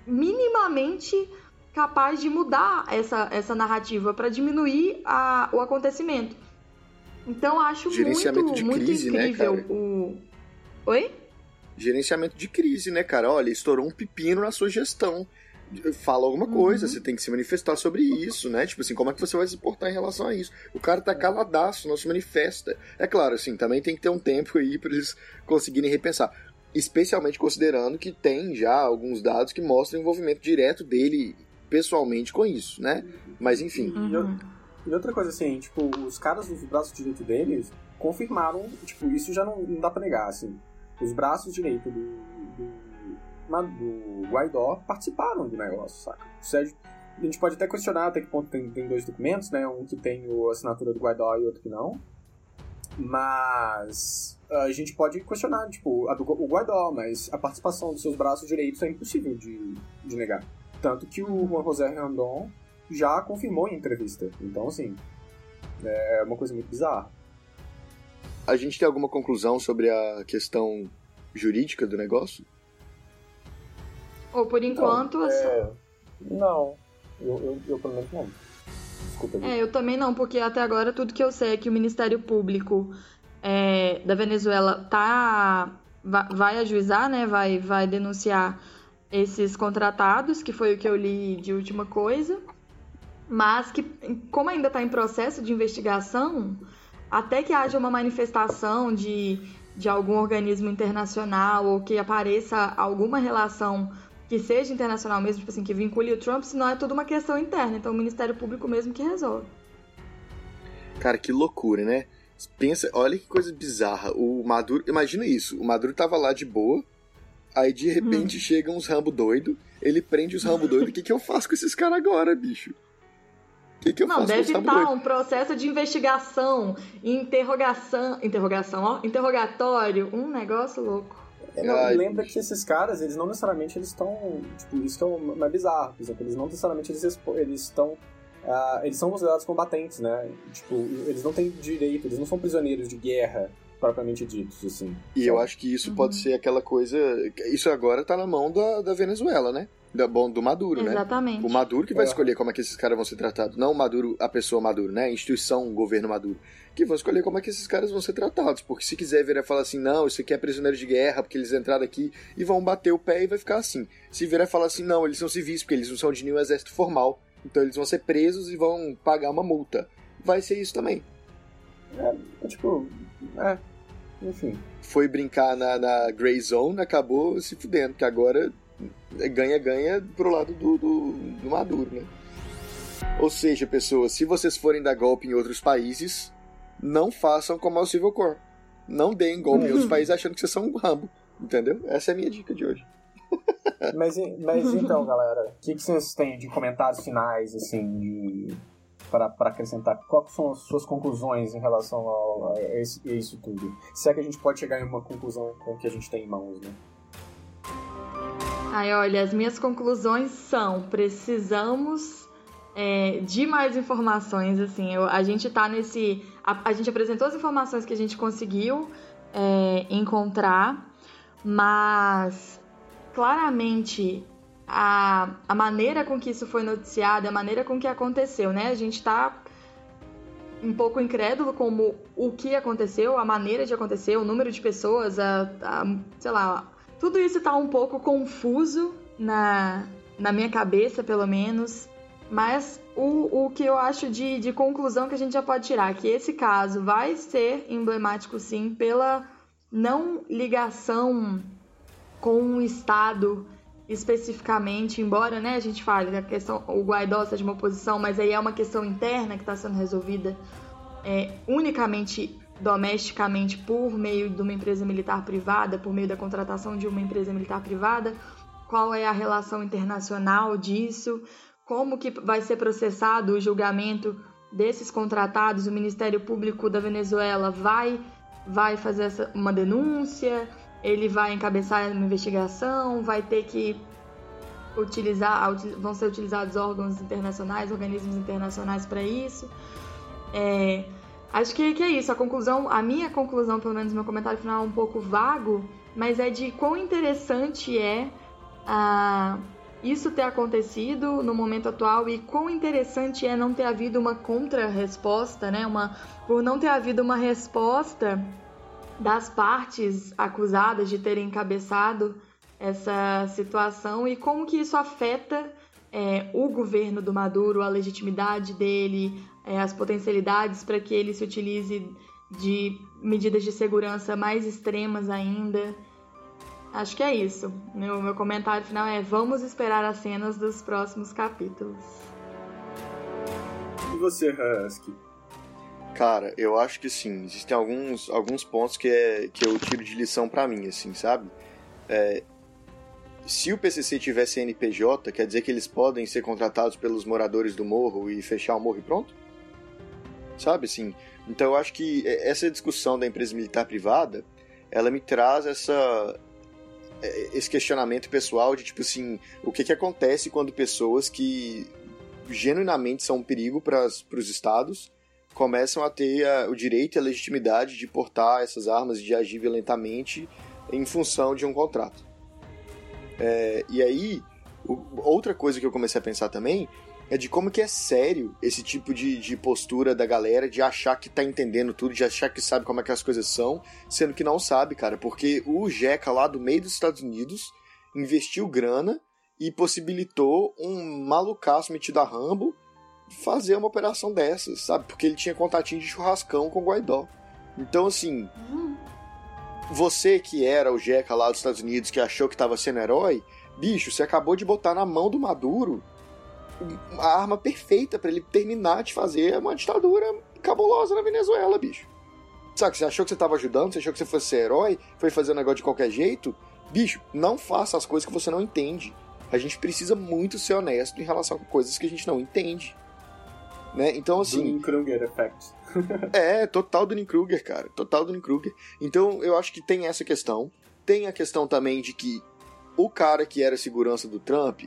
minimamente capaz de mudar essa, essa narrativa para diminuir a, o acontecimento. Então acho Gerenciamento muito, de muito crise, né, incrível cara? o. Oi? Gerenciamento de crise, né, cara? Olha, estourou um pepino na sua gestão. Fala alguma coisa, Uhum. você tem que se manifestar sobre isso, né? Tipo assim, como é que você vai se portar em relação a isso? O cara tá caladaço, não se manifesta. É claro, assim, também tem que ter um tempo aí pra eles conseguirem repensar. Especialmente considerando que tem já alguns dados que mostram o envolvimento direto dele pessoalmente com isso, né? Mas enfim. Uhum. E outra coisa assim, tipo, os caras dos braços direito deles confirmaram, tipo, isso já não, não dá pra negar, assim. Os braços direito do, do, do Guaidó participaram do negócio, saca? O Sérgio, a gente pode até questionar até que ponto tem, tem dois documentos, né? Um que tem a assinatura do Guaidó e outro que não. Mas a gente pode questionar, tipo, a do, o Guaidó, mas a participação dos seus braços direitos é impossível de, de negar. Tanto que o Juan José Randon já confirmou em entrevista. Então, assim, é uma coisa muito bizarra. A gente tem alguma conclusão sobre a questão jurídica do negócio? Ou por enquanto, assim, é... Não, eu, eu, eu pelo menos não. Desculpa, É, eu também não, porque até agora tudo que eu sei é que o Ministério Público é, da Venezuela tá va- vai ajuizar, né? Vai, vai denunciar esses contratados, que foi o que eu li de última coisa. Mas que, como ainda está em processo de investigação, até que haja uma manifestação de, de algum organismo internacional ou que apareça alguma relação que seja internacional mesmo, tipo assim, que vincule o Trump, senão é tudo uma questão interna. Então o Ministério Público mesmo que resolve. Cara, que loucura, né? Pensa, olha que coisa bizarra. O Maduro, imagina isso. O Maduro tava lá de boa, aí de repente chegam uns Rambo doido, ele prende os Rambo doido. O que, que eu faço com esses caras agora, bicho? Que, que eu Não, deve estar doido? um processo de investigação, interrogação, interrogação, ó, interrogatório, um negócio louco. É, não, Ai, lembra bicho. que esses caras, eles não necessariamente eles estão. Tipo, isso que é mais bizarro. Por exemplo, eles não necessariamente eles expo- eles estão. ah, eles são considerados combatentes, né? Tipo, eles não têm direito, eles não são prisioneiros de guerra propriamente ditos, assim. E eu acho que isso pode Uhum. ser aquela coisa. Isso agora tá na mão da, da Venezuela, né? Da, bom, do Maduro, né? Exatamente. O Maduro que vai É. escolher como é que esses caras vão ser tratados. Não o Maduro, a pessoa Maduro, né? A instituição, o governo Maduro. Que vão escolher como é que esses caras vão ser tratados. Porque se quiser virar e falar assim, não, isso aqui é prisioneiro de guerra, porque eles entraram aqui e vão bater o pé e vai ficar assim. Se virar e falar assim, não, eles são civis, porque eles não são de nenhum exército formal. Então eles vão ser presos e vão pagar uma multa. Vai ser isso também. É, tipo, é. Enfim. Foi brincar na, na Grey Zone, acabou se fudendo, que agora é ganha-ganha pro lado do, do, do Maduro, né? Ou seja, pessoas, se vocês forem dar golpe em outros países, não façam como ao Civil War. Não deem golpe em outros países achando que vocês são um Rambo. Entendeu? Essa é a minha dica de hoje. Mas, mas então, galera, o que, que vocês têm de comentários finais, assim, de. Para, acrescentar, quais são as suas conclusões em relação a, esse- a isso tudo? Se é que a gente pode chegar em uma conclusão com o que a gente tem em mãos, né? Ai, olha, as minhas conclusões são: precisamos é, de mais informações. Assim, eu- a gente tá nesse. A, a gente apresentou as informações que a gente conseguiu é, encontrar, mas claramente a, a maneira com que isso foi noticiado, a maneira com que aconteceu, né? A gente tá um pouco incrédulo como o que aconteceu, a maneira de acontecer, o número de pessoas, a, a sei lá, tudo isso tá um pouco confuso na, na minha cabeça, pelo menos. Mas o, o que eu acho de, de conclusão que a gente já pode tirar, que esse caso vai ser emblemático sim pela não ligação com o Estado especificamente, embora né, a gente fale que a questão, o Guaidó seja uma oposição, mas aí é uma questão interna que está sendo resolvida é, unicamente domesticamente por meio de uma empresa militar privada, por meio da contratação de uma empresa militar privada, qual é a relação internacional disso, como que vai ser processado o julgamento desses contratados, o Ministério Público da Venezuela vai vai fazer essa, uma denúncia, ele vai encabeçar uma investigação, vai ter que utilizar, vão ser utilizados órgãos internacionais, organismos internacionais para isso. É, acho que, que é isso. A conclusão, a minha conclusão, pelo menos meu comentário final, é um pouco vago, mas é de quão interessante é a isso ter acontecido no momento atual e quão interessante é não ter havido uma contra-resposta, né? Uma, por não ter havido uma resposta das partes acusadas de terem encabeçado essa situação e como que isso afeta é, o governo do Maduro, a legitimidade dele, é, as potencialidades para que ele se utilize de medidas de segurança mais extremas ainda. Acho que é isso. Meu, meu comentário final é: vamos esperar as cenas dos próximos capítulos. E você, Husky? Cara, eu acho que sim. Existem alguns, alguns pontos que, é, que eu tiro de lição para mim, assim, sabe? É, se o PCC tiver CNPJ, quer dizer que eles podem ser contratados pelos moradores do morro e fechar o morro e pronto? Sabe, assim? Então eu acho que essa discussão da empresa militar privada, ela me traz essa, é, esse questionamento pessoal de tipo assim, o que, que acontece quando pessoas que genuinamente são um perigo para os estados começam a ter a, o direito e a legitimidade de portar essas armas e de agir violentamente em função de um contrato. É, e aí, o, outra coisa que eu comecei a pensar também é de como que é sério esse tipo de, de postura da galera de achar que tá entendendo tudo, de achar que sabe como é que as coisas são, sendo que não sabe, cara, porque o Jeca lá do meio dos Estados Unidos investiu grana e possibilitou um malucaço metido a Rambo fazer uma operação dessas, sabe? Porque ele tinha contatinho de churrascão com o Guaidó. Então, assim, você que era o Jeca lá dos Estados Unidos, que achou que estava sendo herói, bicho, você acabou de botar na mão do Maduro a arma perfeita para ele terminar de fazer uma ditadura cabulosa na Venezuela, bicho. Sabe, você achou que você tava ajudando, você achou que você fosse ser herói, foi fazer um negócio de qualquer jeito? Bicho, não faça as coisas que você não entende. A gente precisa muito ser honesto em relação a coisas que a gente não entende. Né? Então, assim. Dunning-Kruger effect. é, total Dunning-Kruger, cara. Total Dunning-Kruger. Então, eu acho que tem essa questão. Tem a questão também de que o cara que era segurança do Trump,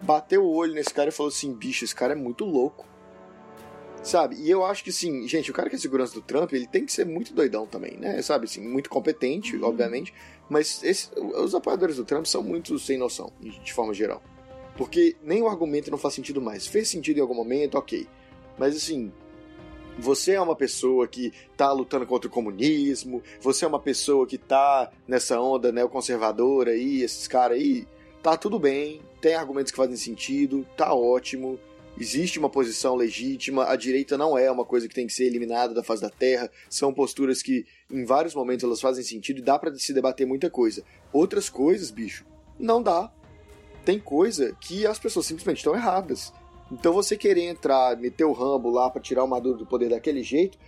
bateu o olho nesse cara e falou assim: bicho, esse cara é muito louco. Sabe? E eu acho que sim, gente, o cara que é segurança do Trump, ele tem que ser muito doidão também, né? Sabe? Assim, muito competente, uhum. obviamente. Mas esse, os apoiadores do Trump são muito sem noção, de forma geral. Porque nem o argumento não faz sentido mais. Fez sentido em algum momento, ok. Mas assim, você é uma pessoa que tá lutando contra o comunismo, você é uma pessoa que tá nessa onda neoconservadora aí, esses caras aí, tá tudo bem, tem argumentos que fazem sentido, tá ótimo, existe uma posição legítima, a direita não é uma coisa que tem que ser eliminada da face da terra, são posturas que em vários momentos elas fazem sentido e dá para se debater muita coisa. Outras coisas, bicho, não dá. Tem coisa que as pessoas simplesmente estão erradas. Então você querer entrar, meter o Rambo lá para tirar o Maduro do poder daquele jeito,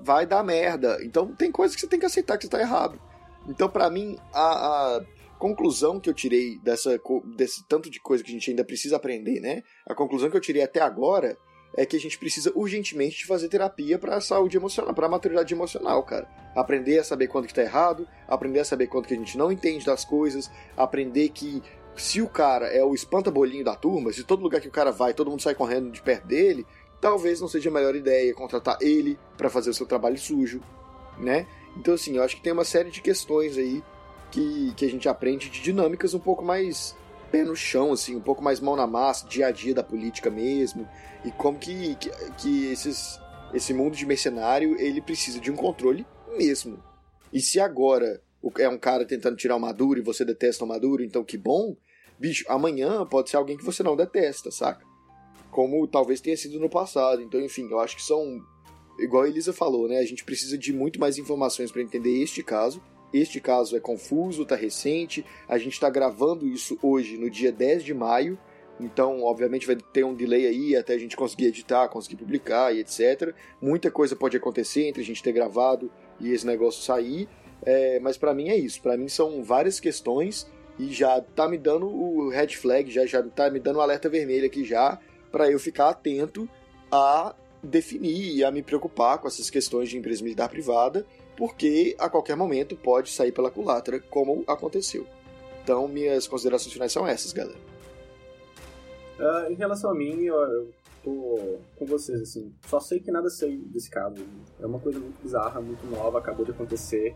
vai dar merda. Então tem coisas que você tem que aceitar que você tá errado. Então para mim a, a conclusão que eu tirei dessa, desse tanto de coisa que a gente ainda precisa aprender, né? A conclusão que eu tirei até agora é que a gente precisa urgentemente de fazer terapia para a saúde emocional, para a maturidade emocional, cara. Aprender a saber quando que tá errado, aprender a saber quando que a gente não entende das coisas, aprender que se o cara é o espanta-bolinho da turma, se todo lugar que o cara vai, todo mundo sai correndo de perto dele, talvez não seja a melhor ideia contratar ele para fazer o seu trabalho sujo, né? Então assim, eu acho que tem uma série de questões aí que, que a gente aprende de dinâmicas um pouco mais pé no chão, assim, um pouco mais mão na massa, dia a dia da política mesmo, e como que, que, que esses, esse mundo de mercenário ele precisa de um controle mesmo. E se agora é um cara tentando tirar o Maduro e você detesta o Maduro, então que bom, bicho, amanhã pode ser alguém que você não detesta, saca? como talvez tenha sido no passado. Então, enfim, eu acho que são igual a Elisa falou, né? A gente precisa de muito mais informações para entender este caso. Este caso é confuso, tá recente. A gente está gravando isso hoje, no dia 10 de maio. Então, obviamente, vai ter um delay aí até a gente conseguir editar, conseguir publicar e etc. Muita coisa pode acontecer entre a gente ter gravado e esse negócio sair. É, mas para mim é isso. Para mim são várias questões e já tá me dando o red flag, já, já tá me dando o alerta vermelho aqui já, para eu ficar atento a definir e a me preocupar com essas questões de empresa militar privada, porque a qualquer momento pode sair pela culatra, como aconteceu. Então, minhas considerações finais são essas, galera. Uh, em relação a mim, eu, eu tô com vocês, assim. Só sei que nada sei desse caso. É uma coisa muito bizarra, muito nova, acabou de acontecer.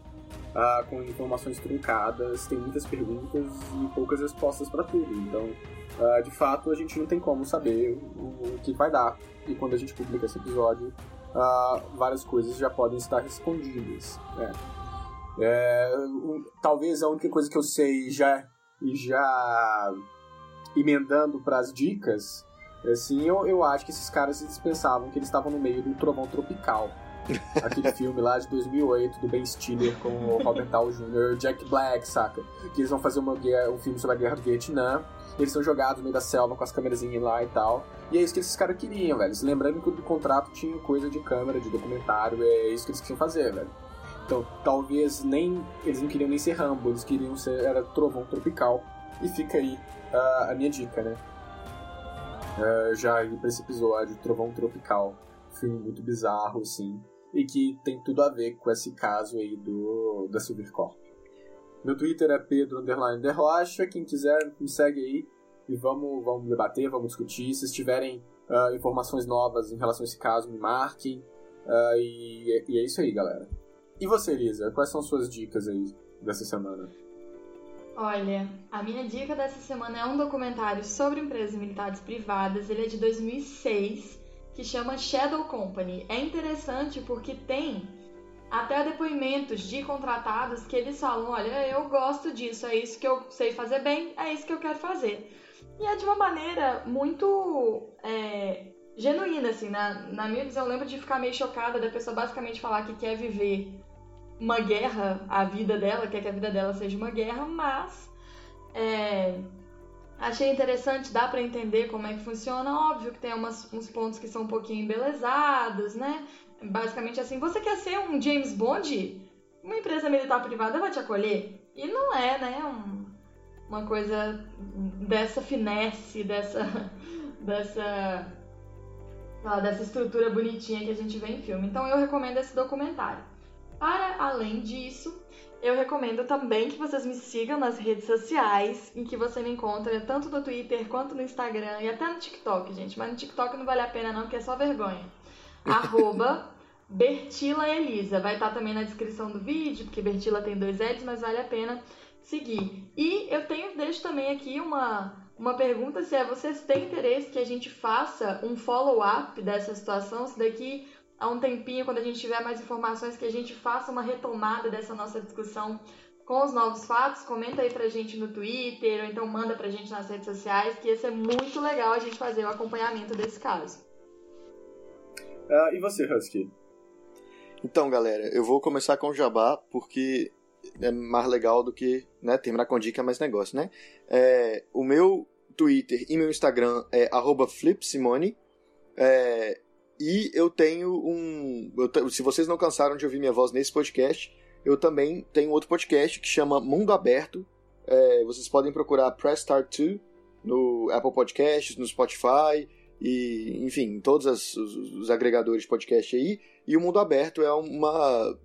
Uh, com informações truncadas, tem muitas perguntas e poucas respostas para tudo. Então, uh, de fato, a gente não tem como saber o, que vai dar. E quando a gente publica esse episódio, uh, várias coisas já podem estar respondidas. Né? É, talvez a única coisa que eu sei já, já emendando para as dicas, assim, eu, eu acho que esses caras eles pensavam que eles estavam no meio do trovão tropical. Aquele filme lá de 2008 do Ben Stiller com o Robert Downey Jr. Jack Black, saca? Que eles vão fazer uma guerra, um filme sobre a guerra do Vietnã. eles são jogados no meio da selva com as câmerazinhas lá e tal. E é isso que esses caras queriam, velho. Lembrando que o contrato tinha coisa de câmera, de documentário, é isso que eles queriam fazer, velho. Então, talvez nem. Eles não queriam nem ser Rambo, eles queriam ser. Era trovão tropical. E fica aí uh, a minha dica, né? Uh, já aí pra esse episódio, Trovão Tropical. Filme muito bizarro, assim. E que tem tudo a ver com esse caso aí do, da Silvercorp. Meu Twitter é Pedro Underline de Rocha. Quem quiser, me segue aí. E vamos, vamos debater, vamos discutir. Se tiverem uh, informações novas em relação a esse caso, me marquem. Uh, e, e é isso aí, galera. E você, Elisa? Quais são suas dicas aí dessa semana? Olha, a minha dica dessa semana é um documentário sobre empresas militares privadas. Ele é de 2006, que chama Shadow Company. É interessante porque tem até depoimentos de contratados que eles falam: olha, eu gosto disso, é isso que eu sei fazer bem, é isso que eu quero fazer. E é de uma maneira muito é, genuína, assim. Na, na minha visão, eu lembro de ficar meio chocada da pessoa basicamente falar que quer viver uma guerra, a vida dela, quer que a vida dela seja uma guerra, mas é, achei interessante, dá para entender como é que funciona. Óbvio que tem umas, uns pontos que são um pouquinho embelezados, né? Basicamente assim, você quer ser um James Bond? Uma empresa militar privada vai te acolher? E não é, né? Um, uma coisa dessa finesse, dessa, dessa, dessa estrutura bonitinha que a gente vê em filme. Então eu recomendo esse documentário. Para além disso, eu recomendo também que vocês me sigam nas redes sociais, em que você me encontra tanto no Twitter quanto no Instagram e até no TikTok, gente. Mas no TikTok não vale a pena não, porque é só vergonha. Arroba Bertila Elisa. Vai estar também na descrição do vídeo, porque Bertila tem dois L's, mas vale a pena seguir. E eu tenho, deixo também aqui uma, uma pergunta se é vocês têm interesse que a gente faça um follow-up dessa situação, se daqui há um tempinho, quando a gente tiver mais informações, que a gente faça uma retomada dessa nossa discussão com os novos fatos. Comenta aí pra gente no Twitter, ou então manda pra gente nas redes sociais, que ia ser muito legal a gente fazer o acompanhamento desse caso. Uh, e você, Husky? Então, galera, eu vou começar com o Jabá, porque é mais legal do que né, terminar com dica é mais negócio, né? É, o meu Twitter e meu Instagram é flipsimone. É, e eu tenho um. Eu, se vocês não cansaram de ouvir minha voz nesse podcast, eu também tenho outro podcast que chama Mundo Aberto. É, vocês podem procurar Press Start 2 no Apple Podcasts, no Spotify e, enfim, em todos as, os, os, agregadores de podcast aí. E o Mundo Aberto é uma,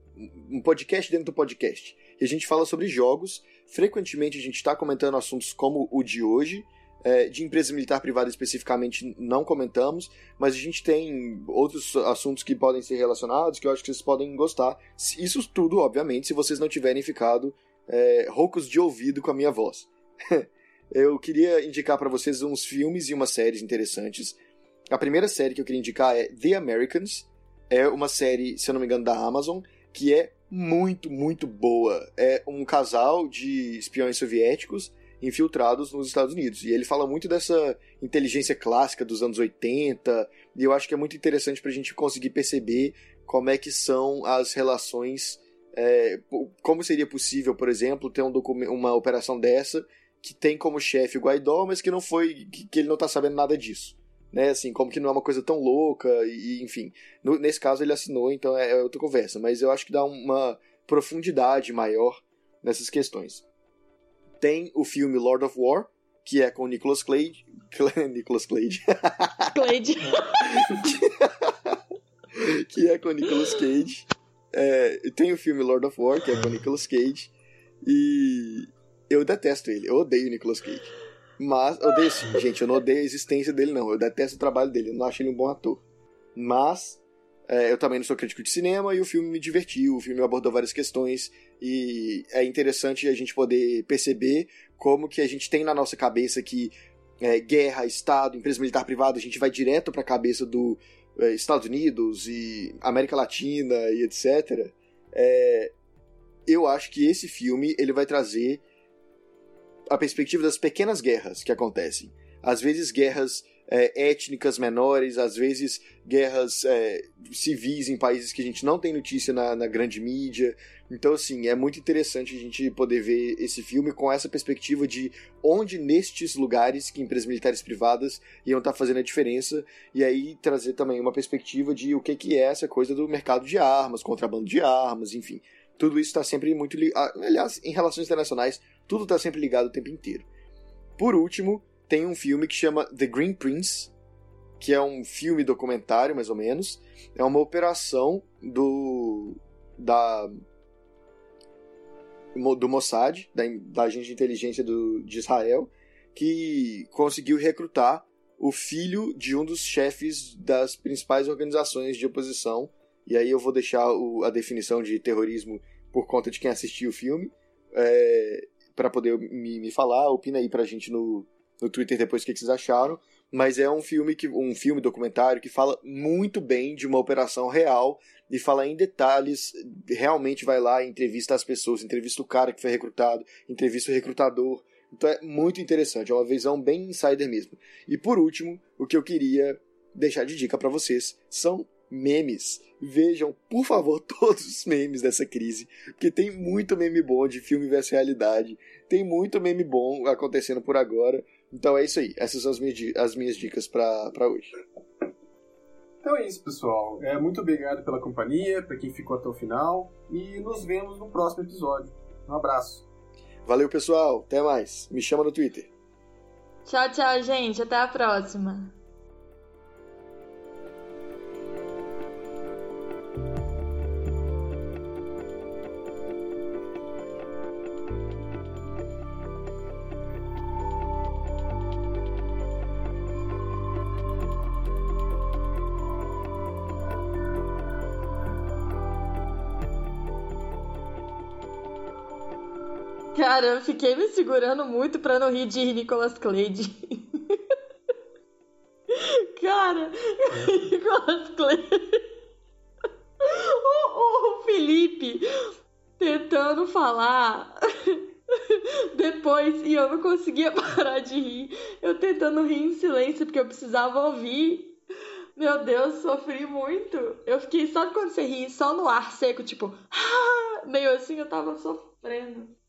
um podcast dentro do podcast. E a gente fala sobre jogos. Frequentemente a gente está comentando assuntos como o de hoje é, de empresa militar privada especificamente não comentamos, mas a gente tem outros assuntos que podem ser relacionados que eu acho que vocês podem gostar. Isso tudo, obviamente, se vocês não tiverem ficado é, roucos de ouvido com a minha voz. eu queria indicar para vocês uns filmes e umas séries interessantes. A primeira série que eu queria indicar é The Americans. É uma série, se eu não me engano, da Amazon, que é muito, muito boa. É um casal de espiões soviéticos infiltrados nos Estados Unidos. E ele fala muito dessa inteligência clássica dos anos 80, e eu acho que é muito interessante para a gente conseguir perceber como é que são as relações. É, como seria possível, por exemplo, ter um uma operação dessa que tem como chefe o Guaidó, mas que não foi. que, que ele não está sabendo nada disso. Né, assim, como que não é uma coisa tão louca, e enfim. No, nesse caso ele assinou, então é, é outra conversa. Mas eu acho que dá uma profundidade maior nessas questões. Tem o filme Lord of War, que é com Nicolas Cage. Nicolas Cage. Cage. que é com Nicolas Cage. É, tem o filme Lord of War, que é com Nicolas Cage. E eu detesto ele. Eu odeio Nicolas Cage. Mas, odeio sim, gente. Eu não odeio a existência dele, não. Eu detesto o trabalho dele. Eu não acho ele um bom ator. Mas é, eu também não sou crítico de cinema e o filme me divertiu, o filme abordou várias questões e é interessante a gente poder perceber como que a gente tem na nossa cabeça que é, guerra, Estado, empresa militar privada, a gente vai direto para a cabeça do é, Estados Unidos e América Latina e etc. É, eu acho que esse filme ele vai trazer a perspectiva das pequenas guerras que acontecem. Às vezes guerras é, étnicas menores, às vezes guerras é, civis em países que a gente não tem notícia na, na, grande mídia. Então, assim, é muito interessante a gente poder ver esse filme com essa perspectiva de onde nestes lugares que empresas militares privadas iam estar tá fazendo a diferença, e aí trazer também uma perspectiva de o que, que é essa coisa do mercado de armas, contrabando de armas, enfim. Tudo isso está sempre muito ligado. Aliás, em relações internacionais, tudo está sempre ligado o tempo inteiro. Por último, tem um filme que chama The Green Prince, que é um filme documentário, mais ou menos. É uma operação do. da. do Mossad, da, da agente de inteligência do, de Israel, que conseguiu recrutar o filho de um dos chefes das principais organizações de oposição. E aí eu vou deixar o, a definição de terrorismo por conta de quem assistiu o filme. É, para poder me, me falar, opina aí pra gente no, no Twitter depois o que vocês acharam, mas é um filme que um filme documentário que fala muito bem de uma operação real e fala em detalhes, realmente vai lá, entrevista as pessoas, entrevista o cara que foi recrutado, entrevista o recrutador. Então é muito interessante, é uma visão bem insider mesmo. E por último, o que eu queria deixar de dica para vocês são memes. Vejam, por favor, todos os memes dessa crise, porque tem muito meme bom de filme versus realidade, tem muito meme bom acontecendo por agora. Então é isso aí. Essas são as minhas, as minhas dicas para hoje. Então é isso, pessoal. É, muito obrigado pela companhia, para quem ficou até o final. E nos vemos no próximo episódio. Um abraço. Valeu, pessoal. Até mais. Me chama no Twitter. Tchau, tchau, gente. Até a próxima. Cara, eu fiquei me segurando muito pra não rir de Nicolas Cage. Cara, Nicolas Cage. O, o Felipe tentando falar depois e eu não conseguia parar de rir. Eu tentando rir em silêncio porque eu precisava ouvir. Meu Deus, sofri muito. Eu fiquei só quando você ri, só no ar seco, tipo, meio assim eu tava sofrendo.